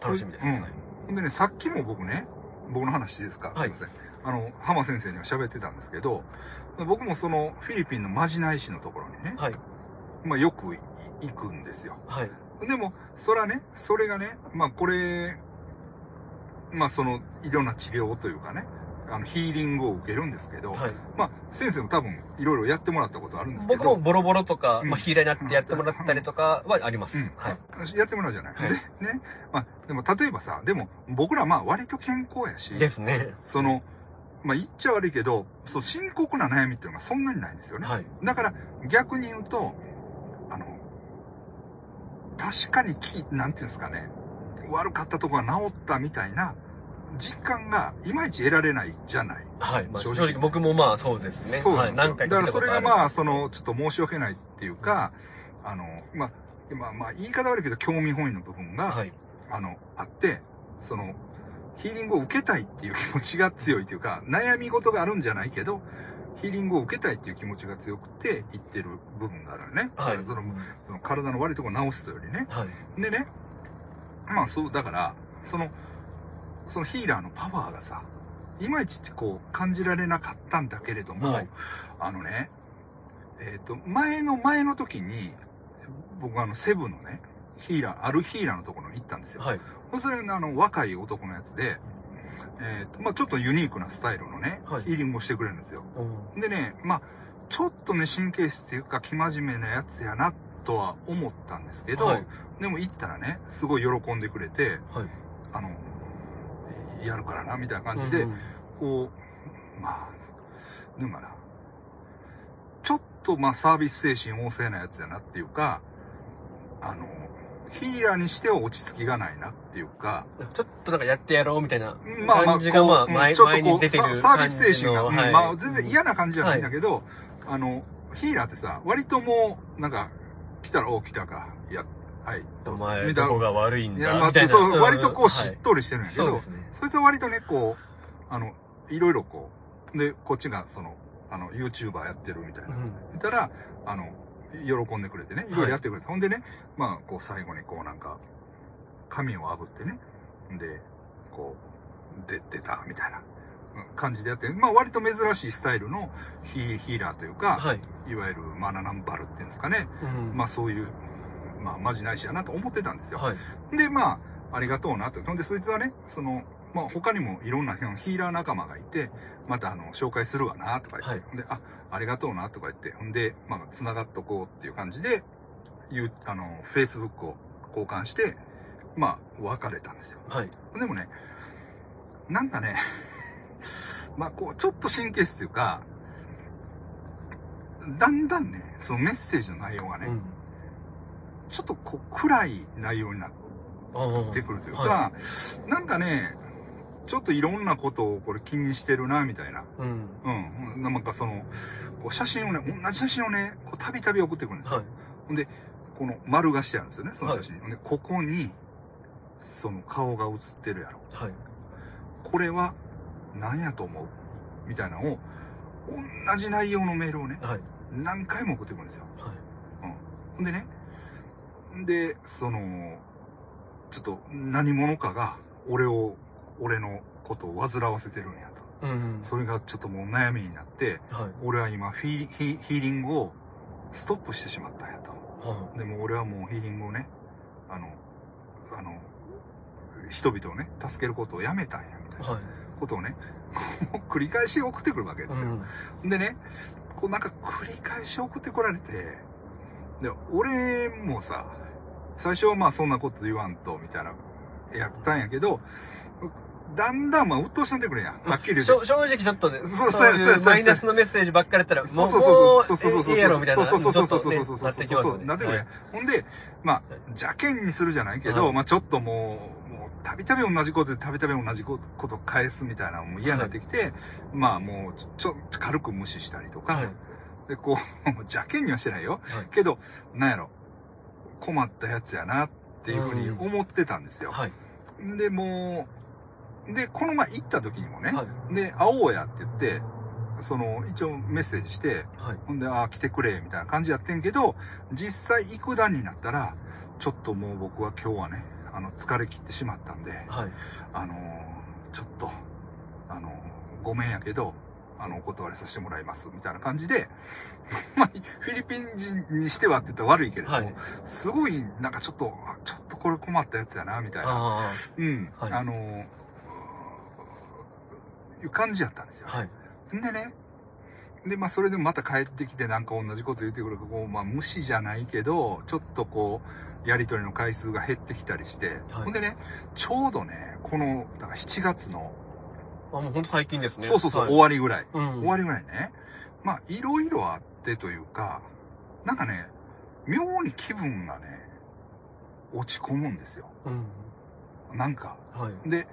楽しみです。うんでね、さっきも僕ね、僕の話ですか、はいすいません。あの、浜先生には喋ってたんですけど、僕もそのフィリピンのマジナイ市のところにね、はい。まあよくい行くんですよ。はい。でも、それはね、それがね、まあこれ、まあその、いろんな治療というかね、あの、ヒーリングを受けるんですけど、はい。まあ先生も多分いろいろやってもらったことあるんですけど、僕もボロボロとか、うんまあ、ヒーラーになってやってもらったりとかはあります。うん、はい。やってもらうじゃない。はいで、ね、まあでも例えばさ、でも僕らまあ割と健康やし、ですね。その、まあ言っちゃ悪いけど、そう深刻な悩みっていうのがそんなにないんですよね。はい。だから逆に言うと、あの、確かにき、なんていうんですかね、悪かったとこが治ったみたいな実感がいまいち得られないじゃない。はい。まあ、正正直直僕もまあそうですね。そうなんですよ。はい。だからそれがまあ、その、の、ちょっと申し訳ないっていうか、あの、まあ、まあ、まあ、言い方悪いけど、興味本位の部分が、はい。あの、あって、その、ヒーリングを受けたいっていう気持ちが強いというか、悩み事があるんじゃないけど、ヒーリングを受けたいっていう気持ちが強くて言ってる部分があるよね。はい。そのその体の悪いところを治すというよりね。はい。でね、まあそう、だから、その、そのヒーラーのパワーがさ、いまいちこう感じられなかったんだけれども、はいあのね、えっ、と、前の前の時に、僕あのセブンのね、ヒーラー、あるヒーラーのところに行ったんですよ。はい。それがあの若い男のやつで、えっ、と、まあちょっとユニークなスタイルのね、はいヒーリングをしてくれるんですよ。うんでね、まあちょっとね、神経質っていうか、生真面目なやつやな、とは思ったんですけど、はいでも行ったらね、すごい喜んでくれて、はい。あの、やるからな、みたいな感じで、うんこう、まあ、でもな、ちょっとまあサービス精神旺盛なやつやなっていうか、あの、ヒーラーにしては落ち着きがないなっていうか、ちょっとなんかやってやろうみたいなまあまあ、感じがまあ前うんちょっとこう前に出てるササービス精神が、感じのうんまあ全然嫌な感じじゃないんだはけど、あの、ヒーラーってさ、割ともう、なんか、来たら、お来たか、いや、はい、どお前。どこが悪いんいや、まあ、だみたいな。そう、ん割とこう、しはいっとりしてるんやけど、そうですね。そいつは割とね、こう、あの、いろいろこう、で、こっちが、その、あの、YouTuber やってるみたいな。うんたら、あの、喜んでくれてね、いろいろやってくれて、ほんでね、まあ、こう、最後にこう、なんか、髪を炙ってね、で、こう、で、出た、みたいなうん感じでやって、まあ、割と珍しいスタイルのヒヒーラーというか、はい。いわゆるマナナンバルっていうんですかね、うんまあ、そういう、まあ、マジないしやなと思ってたんですよ。はい。で、まあ、ありがとうなと。ほんで、そいつはね、その、まあ他にもいろんなヒーラー仲間がいて、またあの、紹介するわな、とか言って、はいで、あ、ありがとうな、とか言って、ほんで、まあ、繋がっとこうっていう感じで、いう、あの、Facebook を交換して、まあ、別れたんですよ。はい。でもね、なんかね、まあこう、ちょっと神経質というか、だんだんね、そのメッセージの内容がね、うん。ちょっとこう、暗い内容になっ。てくるというか、はなんかね、ちょっといろんなことをこれ気にしてるな、みたいな。うん。うん。なんかその、こう写真をね、同じ写真をね、こうたびたび送ってくるんですよ。はい。ほんで、この丸がしてあるんですよね、その写真。ほんで、ここに、その顔が写ってるやろ。はい。これは何やと思う？みたいなのを、同じ内容のメールをね、はい。何回も送ってくるんですよ。はい。ほんでね、で、その、ちょっと何者かが俺を、俺のことを煩わせてるんやと。うん。それがちょっともう悩みになって、はい。俺は今ヒヒーリングをストップしてしまったんやと。はでも俺はもうヒーリングをね、あの、あの、人々をね、助けることをやめたんや、みたいい。なはい。ことをね、こ う繰り返し送ってくるわけですよ。うん。でね、こうなんか繰り返し送ってこられて、で、俺もさ、最初はまあそんなこと言わんと、みたいな、やったんやけど、だんだんまあ、鬱陶しなってくるやん。はっきり言って。しょ正直ちょっとね、そうそうそうそうそういうマイナスのメッセージばっかりやったら、もう、そうそうそうそうそうそうもうええやろみたいな、そうそうそうそうちょっとねそうそうなってくるやんはいほんで、まあ、邪険にするじゃないけど、はいまあちょっともう、もう、たびたび同じことでたびたび同じこと返すみたいなのも嫌になってきて、まあもう、ちょっと軽く無視したりとか、はい。で、こう、邪険にはしてないよ。はいけど、なんやろ、困ったやつやなっていうふうに思ってたんですよ。はい。で、もう、で、この前行った時にもね、はい。で、会おうやって言って、その、一応メッセージして、はい。ほんで、ああ、来てくれ、みたいな感じやってんけど、実際行く段になったら、ちょっともう僕は今日はね、あの、疲れ切ってしまったんで、はい。あのーちょっと、あのーごめんやけど、あの、お断りさせてもらいます、みたいな感じで、まあ、フィリピン人にしてはって言ったら悪いけれども、はいすごい、なんかちょっと、あちょっとこれ困ったやつやな、みたいな、あうん、はいあのーいう感じやったんですよ。あ。はい。んでね、で、まあ、それでもまた帰ってきてなんか同じこと言ってくるこう、まあ、無視じゃないけど、ちょっとこう、やりとりの回数が減ってきたりして、はいほんでね、ちょうどね、この、だから7月の、あ、もうほんと最近ですね。そうそうそう、はい終わりぐらい。うん。終わりぐらいね。まあ、いろいろあってというか、なんかね、妙に気分がね、落ち込むんですよ。うん。なんか。はい。で、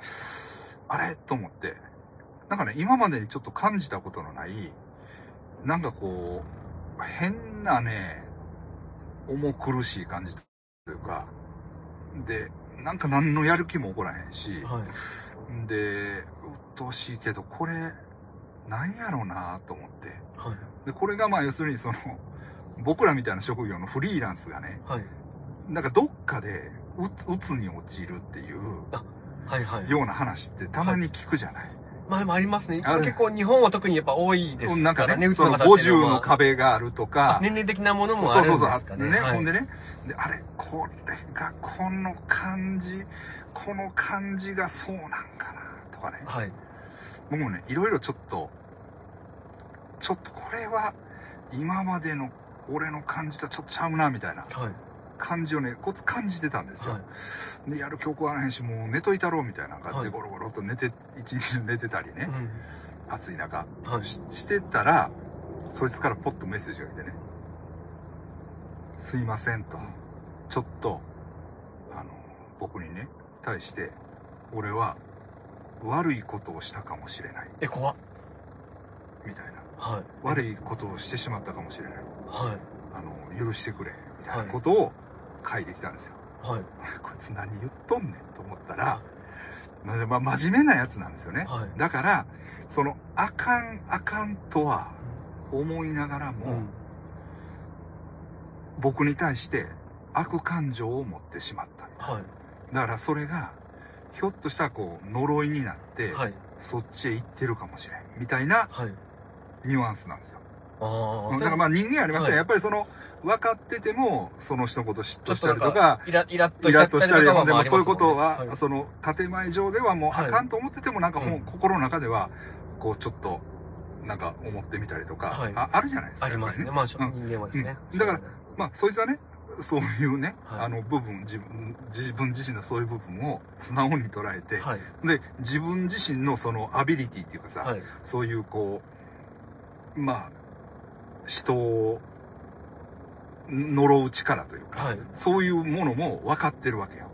あれ？と思って、なんかね、今までにちょっと感じたことのない、なんかこう、変なね、重苦しい感じというか、で、なんか何のやる気も起こらへんし、はい。で、鬱陶しいけど、これ、なんやろうなと思って。はい。で、これがまあ要するにその、僕らみたいな職業のフリーランスがね、はい。なんかどっかでうつ、うつに陥るっていうはい。はい。ような話ってたまに聞くじゃない。まあでもありますね。結構日本は特にやっぱ多いですなんかね、その方っていう50はの壁があるとか、年齢的なものもあるんですかね。ね、はいほんでね、で、あれ、これが、この感じ、この感じがそうなんかな、とかね。はい。僕もね、いろいろちょっと、ちょっとこれは、今までの俺の感じとちょっとちゃうな、みたいなはい。感じをね、こつ感じてたんですよ。はい。で、やる曲はないし、もう寝といたろう、みたいな感じはいでゴロゴロと寝て、一日中寝てたりね、う暑い中、ん。はい。ししてたら、そいつからポッとメッセージが来てね、すいませんと、ちょっと、あの、僕にね、対して、俺は悪いことをしたかもしれない、え、怖っ。みたいな。はい。悪いことをしてしまったかもしれない。はい。あの、許してくれ、みたいなことを書いてきたんですよ。はい。こいつ何言っとんねんと思ったら、まあ、まあ真面目なやつなんですよね。はい。だから、その、あかん、あかんとは思いながらも、うん。僕に対して悪感情を持ってしまった。はい。だからそれが、ひょっとしたらこう、呪いになって、はい。そっちへ行ってるかもしれん。みたいなはい。ニュアンスなんですよ。あうんだからまあ人間ありますね。はいやっぱりその、分かってても、その人のこと嫉妬したりとか、イライラっとイしたり、とかでもそういうことは、ありますその、建前上ではもうはいあかんと思ってても、なんかほん、うん心の中では、こう、ちょっと、なんか思ってみたりとか、はいああるじゃないですか。ありますね。やっまあ、人間はですね。うんだからまあ、そいつはね、そういうね、はいあの部分、自分、自分自身のそういう部分を素直に捉えて、はい。で、自分自身のそのアビリティっていうかさ、はい。そういうこう、まあ、人を呪う力というか、はい。そういうものも分かってるわけよ。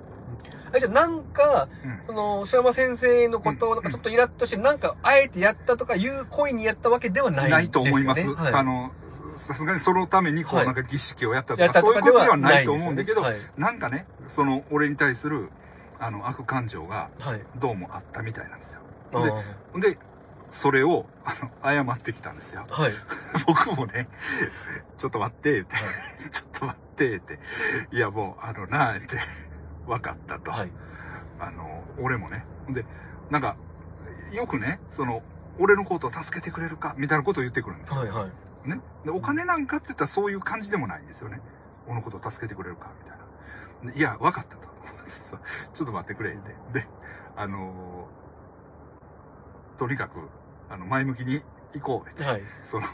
あじゃあなんか、うんその、須山先生のことを、なんかちょっとイラッとして、なんか、あえてやったとかいう恋にやったわけではないないと思います。はいあの、さすがにそのためにこう、はいなんか儀式をやったとか、やったそういうことではないと思うんだけど、はい。なんかね、その、俺に対する、あの、悪感情が、はい。どうもあったみたいなんですよ。あーで、それを、あの、謝ってきたんですよ。はい。僕もね、ちょっと待って、って、ちょっと待って、って、いやもう、あのなあ、って、分かったと。はい。あの、俺もね。で、なんか、よくね、その、俺のことを助けてくれるか、みたいなことを言ってくるんですよ。はい。はい。ね。で、お金なんかって言ったらそういう感じでもないんですよね。俺のことを助けてくれるか、みたいな。でいや、分かったと。ちょっと待ってくれ、って。で、あのとにかく、あの、前向きに行こう、って。はい。その、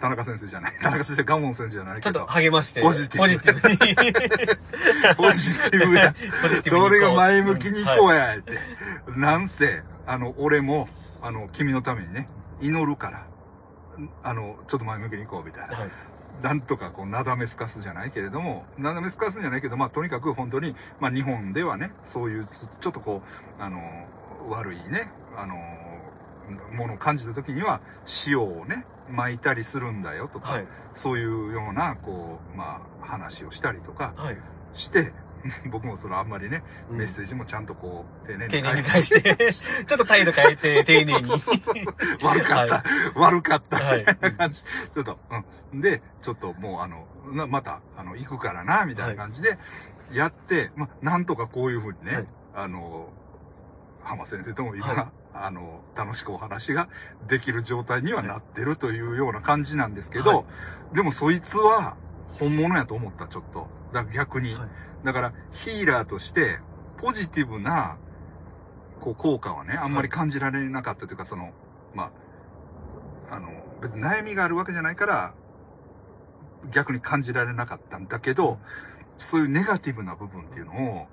田中先生じゃない。田中先生、ガモン先生じゃないちょっとけど、励まして。ポジティブポジティブに。ポジティブや。ポジティブに行こうどれが前向きに行こはうや、って。なんせ、あの、俺も、あの、君のためにね、祈るから、あの、ちょっと前向きに行こう、みたいな。はい。なんとかこう、なだめすかすじゃないけれども、なだめすかすじゃないけど、まあ、とにかく本当に、まあ、日本ではね、そういう、ちょっとこう、あの、悪いね、あの、ものを感じた時には、塩をね、巻いたりするんだよとか、はい。そういうような、こう、まあ、話をしたりとかはい。僕もそのあんまりね、うん。メッセージもちゃんとこう、丁寧に丁寧に返して、ちょっと態度変えて、丁寧に。そうそうそう。そう悪かった、は悪かった、はい。みたいな感じ。ちょっと、うん。で、ちょっともうあの、なまた、あの、行くからな、みたいな感じで、やって、まあ、なんとかこういうふうにね、はい。あの、浜先生とも今、はい。あの、楽しくお話ができる状態にはなってるというような感じなんですけど、はい。でもそいつは本物やと思った、ちょっと。だ逆に。はいだから、ヒーラーとして、ポジティブな、こう、効果はね、あんまり感じられなかったというか、その、まあ、あの、別に悩みがあるわけじゃないから、逆に感じられなかったんだけど、そういうネガティブな部分っていうのを、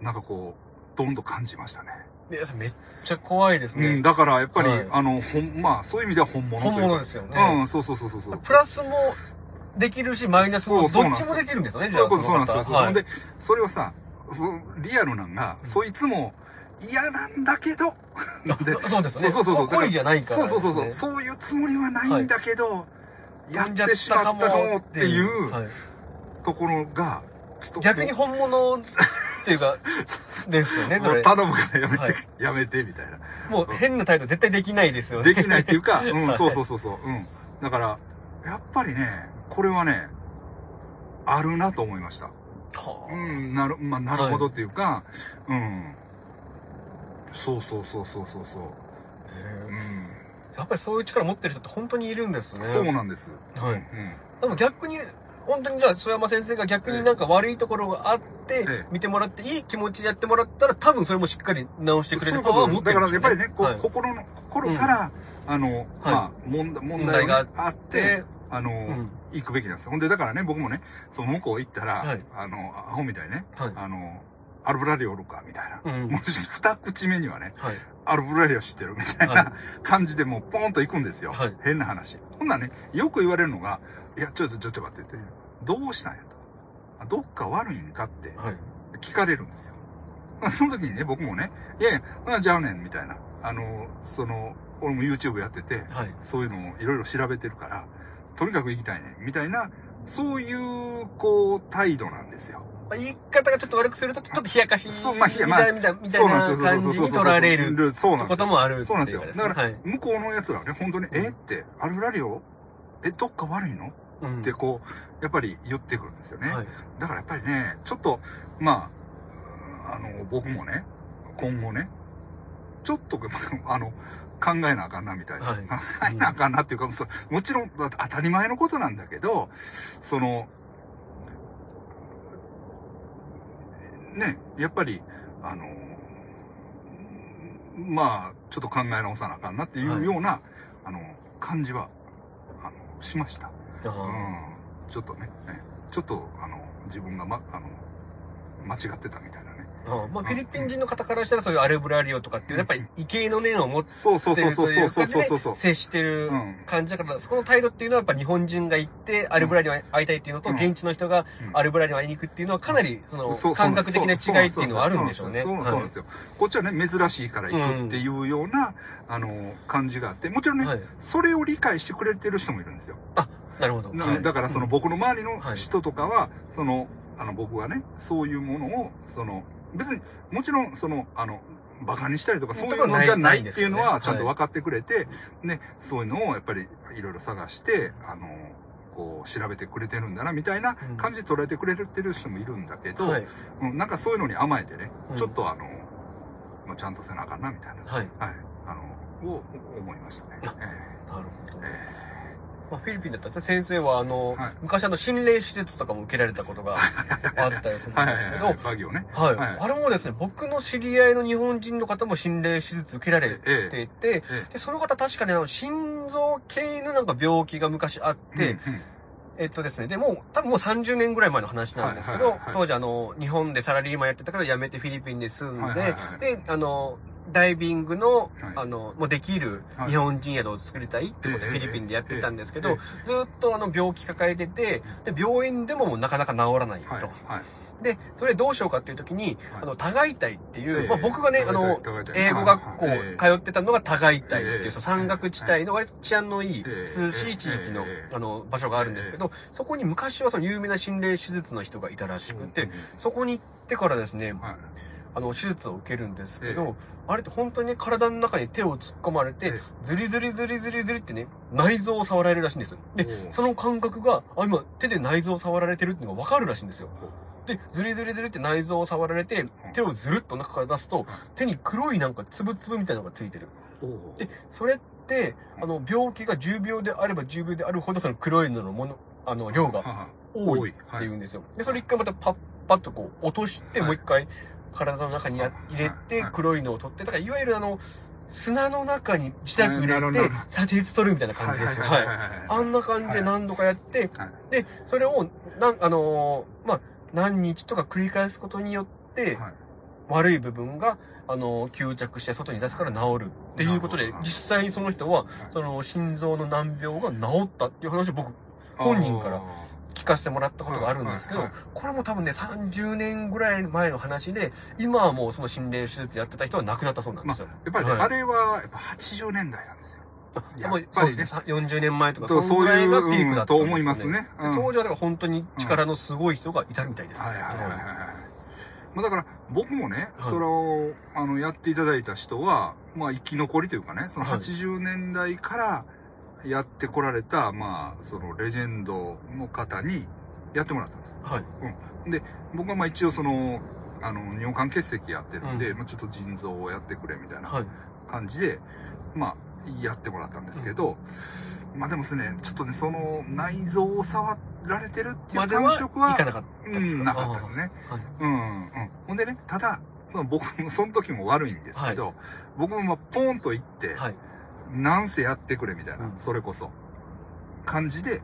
なんかこう、どんどん感じましたね。いや、めっちゃ怖いですうん、ね。だからやっぱり、はいあの、ほん、まあ、そういう意味では本物本物ですよね。うん、そうそうそうそうそう。プラスもできるし、マイナスもどっちもできるんですよね、そういうこと、じそうなんですよ。はい。で、それはさ、そリアルなんが、そいつも嫌なんだけど、でそうですね。そうそうそうそう。恋じゃないから、そうそうそうそう、そういうつもりはないんだけど、やねってしまったかもっていうはいところが、逆に本物っていうか、ですよね、それ。頼むからやめて、はい。やめて、みたいな。もう変な態度絶対できないですよね。できないっていうか、うん、はい。そうそうそうそう、うん。だから、やっぱりね、これはね、あるなと思いました。はあうん、なる、まあ、なるほどっていうか、うん。そうそうそうそうそうそう。うん。やっぱりそういう力持ってる人って本当にいるんですね。そうなんです。はいうん。でも逆に、本当にじゃあ、須山先生が逆になんか悪いところがあってええ、見てもらって、いい気持ちでやってもらったら、多分それもしっかり直してくれるとだからってるんですよやっぱりね、こうはい心の、心から、あの、まあ、問題、問題があって、で、あの、うん。行くべきなんです。ほんで、だからね、僕もね、その向こう行ったら、はいあの、アホみたいにね、はい。あの、アルブラリオおるか、みたいな。うん。もし二口目にはね、はい。アルブラリオ知ってるみたいはな感じでもうポーンと行くんですよ。はい変な話。ほんならね、よく言われるのが、いや、ちょっと、ちょっと待ってって、どうしたんやと。あどっか悪いんかってはい。聞かれるんですよ。まあその時にね、僕もね、いやいや、あじゃあねん、みたいな。あの、その、俺も YouTube やってて、はい。そういうのをいろいろ調べてるから、とにかく行きたいね、みたいな、そういう、こう、態度なんですよ。まあ言い方がちょっと悪くすると、ちょっと冷やかしそうまあ冷やみたいな感じに取られるそうなんですよ。こともあるそうなんですよだからはい。向こうの奴らはね、本当に、えって、アルブラリオえ、どっか悪いの？うんってこう、やっぱり言ってくるんですよね。はい。だからやっぱりね、ちょっと、まあ、あの、僕もね、今後ね、ちょっと、あの、考えなあかんな、みたいな。はい 考えなあかんなっていうか、そもちろん、当たり前のことなんだけど、その、ね、やっぱり、あの、まあ、ちょっと考え直さなあかんなっていうような、あの、感じは、あの、しました。あうん。ちょっとね、ねちょっと、あの、自分がま、あの、間違ってたみたいなね。あまあ、フィリピン人の方からしたらそういうアルブラリオとかっていう、やっぱり畏敬の念を持ってそうそうそうそうそそうそうそう。接してるうん。感じだから、そこの態度っていうのはやっぱ日本人が行ってアルブラリオに会いたいっていうのと、うん現地の人がうんアルブラリオに会いに行くっていうのはかなりその感覚的な違いっていうのはあるんでしょうね。そうなんですよ。こっちはね、珍しいから行くっていうような、あの、感じがあって、もちろんね、はい。それを理解してくれてる人もいるんですよ。なるほど。だからその僕の周りのはい人とかは、その、あの僕がね、そういうものを、その、別に、もちろん、その、あの、バカにしたりとか、そういうのじゃないっていうのは、ちゃんと分かってくれて、ね、そういうのをやっぱりいろいろ探して、あの、こう、調べてくれてるんだな、みたいな感じで捉えてくれてる人もいるんだけど、なんかそういうのに甘えてね、うん。ちょっとあの、まあ、ちゃんとせなあかんな、みたいな、はい。はい、あの、を思いましたね。なるほど。え。えまあ、フィリピンだったら先生はあの、はい。昔あの心霊手術とかも受けられたことがあったりするんですけどはいはい、、ね。はい、はい。あれもですね、僕の知り合いの日本人の方も心霊手術受けられえていて、えで、その方確かにあの、心臓系のなんか病気が昔あって、うんうん。えっとですね、でもう、多分もう30年ぐらい前の話なんですけどはいはいはい、当時あの、日本でサラリーマンやってたから辞めてフィリピンに住んはいはいはいで、で、あの、ダイビングの、はい。あの、もうできるはい。日本人宿を作りたいってことでええフィリピンでやってたんですけえど、ずっとあの病気抱えてて、で、病院でもなかなか治らないと。で、それどうしようかっていう時に、はい。あの、多外体っていう、ええまあ、僕がね、あの、英語学校通ってたのが多外体っていう、ええその山岳地帯の割と治安のいい、ええ涼しい地域のえ、えあの、場所があるんですけど、そこに昔はその有名な心霊手術の人がいたらしくて、そこに行ってからですね、はい。あの、手術を受けるんですけえど、あれって本当にね、体の中に手を突っ込まれてええ、ズリズリズリズリズリってね、内臓を触られるらしいんですよ。でその感覚が、あ、今手で内臓を触られてるっていうのがわかるらしいんですよ。で、ズリズリズリって内臓を触られて、手をずるっと中から出すと、手に黒いなんかつぶつぶみたいなのがついてる。で、それって、あの、病気が重病であれば重病であるほど、その黒いののもの、あの、量がは多いってはい。言うんですよ。で、それ一回またパッパッとこう落として、はい。もう一回体の中にや入れてはい、黒いのを取って、だからいわゆるあの、砂の中に自宅入れて砂鉄取るみたいな感じですよ。はい。あんな感じで何度かやって、はい。で、それを、なん、あのーまあ、何日とか繰り返すことによって、はい。悪い部分が、あのー吸着して外に出すから治るっていうことで実際にその人は、その心臓の難病が治ったっていう話を僕本人から聞かせてもらったことがあるんですけどこれも多分ね、30年ぐらい前の話で、今はもうその心霊手術やってた人は亡くなったそうなんでまあすよ。、やっぱりね、はいあれは、やっぱ80年代なんですよ。やっぱりねそうですね。さ40年前とか、とそのぐらいがピークうんだったね。と思いますね。うん当時はだから本当に力のすごい人がいたみたいです。はいはいはいはい。まあだから、僕もね、はいそれを、あの、やっていただいた人は、まあ生き残りというかね、そのはい80年代からやってこられた、まあ、そのレジェンドの方にやってもらったんです。はい。僕はまあ一応その、あの、尿管結石やってるんで、うんまあちょっと腎臓をやってくれみたいなはい。感じで、まあ、やってもらったんですけど、まあでもですね、ちょっとね、その内臓を触られてるっていうまでは感触は、いかなかったですか、うん、なかったですね。はい。うん、うん。ほんでね、ただ、その僕もその時も悪いんですけど、僕もまあポーンと行って、はい。なんせやってくれみたいな、うんそれこそ、感じで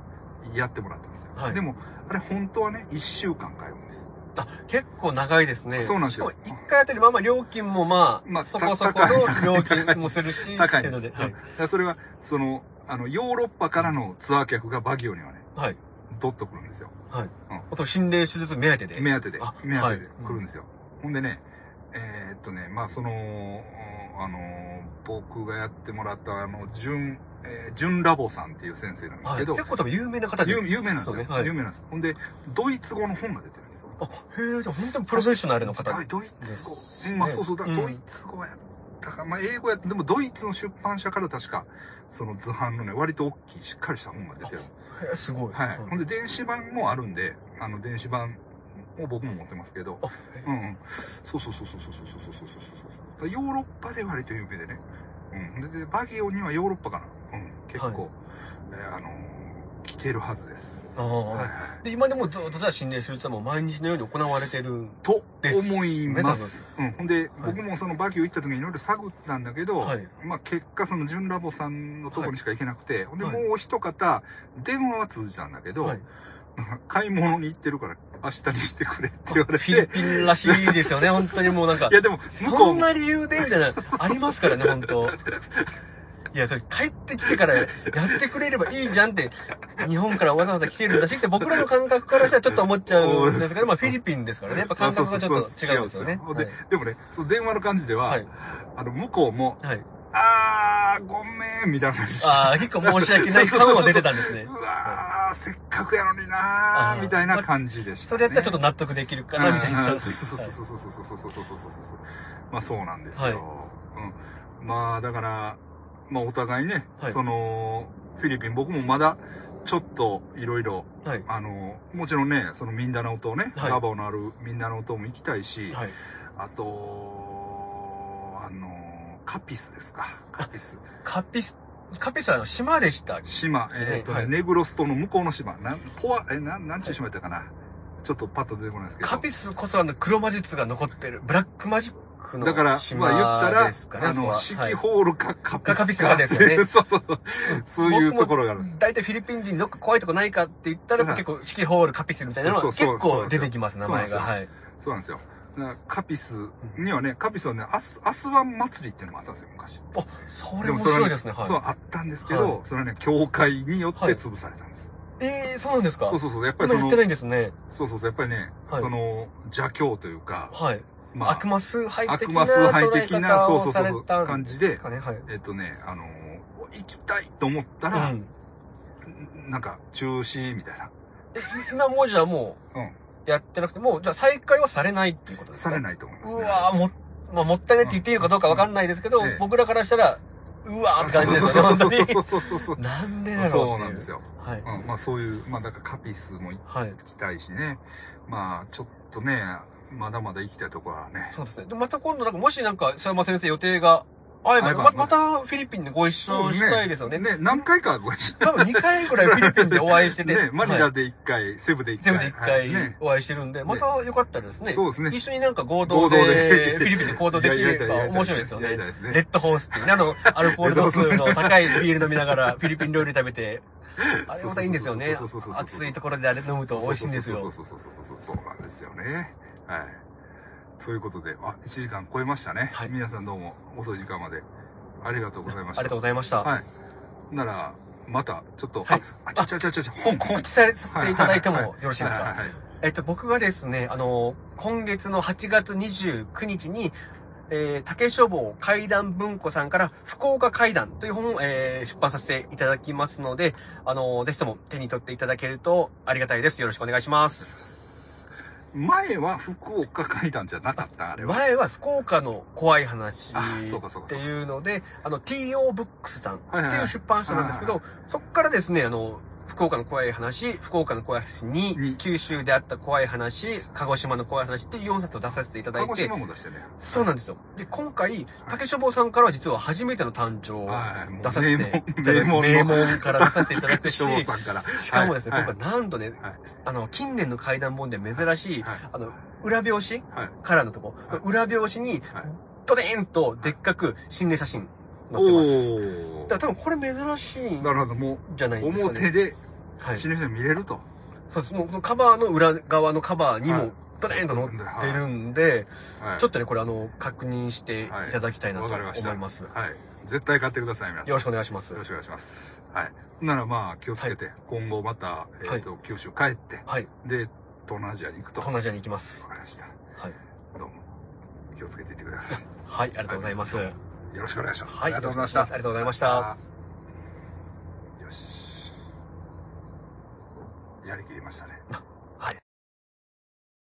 やってもらったんですよ。はいでも、あれ本当はね、1週間通うんです。あ、結構長いですね。そうなんですよ一回あたりまあまあ料金もまあ、まあそこそこの料金もするし、高いんです。ってうのだからそれは、その、あの、ヨーロッパからのツアー客がバギオにはね、はい。はい。ドッと来るんですよ。はい。うんあと心霊手術目当てで。目当てであ、目当てではい来るんですよ。ほんでね、えーっとね、まあその、あの、僕がやってもらったあの、純、えー、純ラボさんっていう先生なんですはい。けど、結構多分有名な方です。有有名なんですよ、ね。はい。有名なんです。ほんで、ドイツ語の本が出てるんですよ。あ、へえ、じゃあ本当にプロフェッショナルの方はいドイツ語まあそうそうだ、うんドイツ語やったか、まあ英語やでもドイツの出版社から確か、その図版のね、割と大きい、しっかりした本が出てる。へえすごい。はい。ほんで、電子版もあるんで、あの、電子版を僕も持ってますけど、あ、へうんうん。そうそうそうそうそうそうそうそうそうそう。ヨーロッパで割と有名でね。うん。で、でバギオにはヨーロッパかな。うん。結構、はいえーあのー来てるはずです。ああはいはい。で、今でもずっとじゃあ心霊手術はもう毎日のように行われてる。と思います。うん。ほんで、はい僕もそのバギオ行った時にいろいろ探ったんだけど、はいまあ結果その純ラボさんのところにしか行けなくて、ほんではいもう一方、電話は通じたんだけど、はい。買い物に行ってるから明日にしてくれって言われフィリて、ピンらしいですよね、本当にもうなんかい。やでもそうんも、な理由でみたいな、ありますからね、本当 いや、それ帰ってきてからやってくれればいいじゃんって、日本からわざわざ来てるんだしって僕らの感覚からしたらちょっと思っちゃうんですけど、まあフィリピンですからね、やっぱ感覚がちょっと違うんですよね。そうそうそうででもね、その電話の感じでは、はい。あの、向こうも、はい。あー、ごめん、みたいな話ああ、結構申し訳ない感は出てたんですねう。わー、せっかくやのになあーー、みたいな感じでした、ね。それやったらちょっと納得できるかな、みたいな。うんそうそうそうそうそうそうそうそうそうそうそうまあそうなんですよ。はいうん。まあだから、まあお互いね、はいその、フィリピン僕もまだ、ちょっといろいろ、はい。あの、もちろんね、そのミンダナオ島ね、はいラボのあるミンダナオ島も行きたいし、はい。あと、カピスですか。カピス。カピス、カピスはあの島でした。島、えっ、とね、はいネグロス島の向こうの島。なん、ポア、え、なん、なんちゅう島やったかな。ちょっとパッと出てこないですけど。カピスこそあの黒魔術が残ってる、ブラックマジックのだから、島まあ言ったら、ね、あの、四季ホールかカピスか。カピスかですよね そうそうそう。そういうところがあるんです。大体フィリピン人どっか怖いとこないかって言ったら、はい結構、四季ホール、カピスみたいなのがそうそう結構出てきます、名前が。はい。そうなんですよ。カピスにはね、カピスはね、アス、アスワン祭りっていうのもあったんですよ、昔。あ、それ面でもそれは面白いですね、はい。そう、あったんですけど、はいそれはね、教会によって潰されたんです。ええそうなんですか？そうそうそう。やっぱりその今やって、ないんですね。そうそうそう。やっぱりね、はいその、邪教というか、はい。まあ、悪魔崇拝的な悪魔崇拝的なそうそうそう感じでかね、はい。えっとね、あのー行きたいと思ったら、うん。なんか、中止みたいな。え、今もうじゃあもうん。う、やってなくて、もう、じゃあ再開はされないっていうことですかされないと思います、ね。うわーも、まあ、もったいないって言っていいのかどうかわかんないですけど、ええ僕らからしたら、うわーって感じですよね、そう本当に。そうそうそうそう。なんでだろうそうなんですよ。はい。うん。まあそういう、まあだからカピスも行はい。きたいしね。まあちょっとね、まだまだ行きたいところはね。そうですね。で、また今度なんか、もしなんか、佐山先生予定が合えば、合えばままたフィリピンでご一緒したいですよね。ね、何回かご一緒多分2回ぐらいフィリピンでお会いしてて。ね、マニはいラで1回、セブで1回。全部で1はい回ね。お会いしてるんで、またよかったらですね。そうですね。一緒になんか合同でで、フィリピンで行動できれば面白いですよね。レッドホースっていうね、あの、アルコール度数の高いビール飲みながら、フィリピン料理食べて、あれまたいいんですよね暑いところであれ飲むと美味しいんですよ。そうそうそうそうそうそうなんですよね。はい。ということで、あ、1時間超えましたね。はい皆さんどうも遅い時間までありがとうございました。ありがとうございました。はい。なら、また、ちょっと、はいあ、あ、ちゃちゃちゃちゃ、本、本告知されさせていただいてもはいよろしいですか？えっと、僕がですね、あの、今月の8月29日に、えー、竹書房怪談文庫さんから、福岡怪談という本を、えー出版させていただきますので、あの、ぜひとも手に取っていただけるとありがたいです。よろしくお願いします。前は福岡階段じゃなかった、あれは。前は福岡の怖い話っていうので、あの、TO ブックスさんってはいう出版社なんですけはいど、そこからですね、あの、福岡の怖い話、福岡の怖い話に2、九州であった怖い話、鹿児島の怖い話っていう4冊を出させていただいて。鹿児島、も出してね。そうなんですよ。で、今回、竹書房さんからは実は初めての誕生を出させて名門、名名門から出させていただく し、さんから。しかもですね、はい。今回なんとね、はい。あの、近年の怪談本で珍しい、はい。あの、裏表紙はい。からのとこ、はい。裏表紙にはい、ドデーンとでっかく心霊写真載ってます。だから多分これ珍しいんなるほど、もじゃなう、いですかね。表で、はい。死ぬ人見れると。そうです。もうこのカバーの裏側のカバーにもはい、ドデーンと載ってるんで、はいちょっとね、これあの、確認していただきたいなと思います。はい。絶対買ってください、皆さん。よろしくお願いしますよろ。しくお願いします。はい。ならまあ、気をつけて、今後また、えっと、九州帰って、はい。で、東南アジアに行くと。東南アジアに行きますわ。かりました。はい。どうも。気をつけていってください。はい、ありがとうございます。よろしくお願いします。い、ありがとうございました。ありがとうございました。よし。やりきりましたね。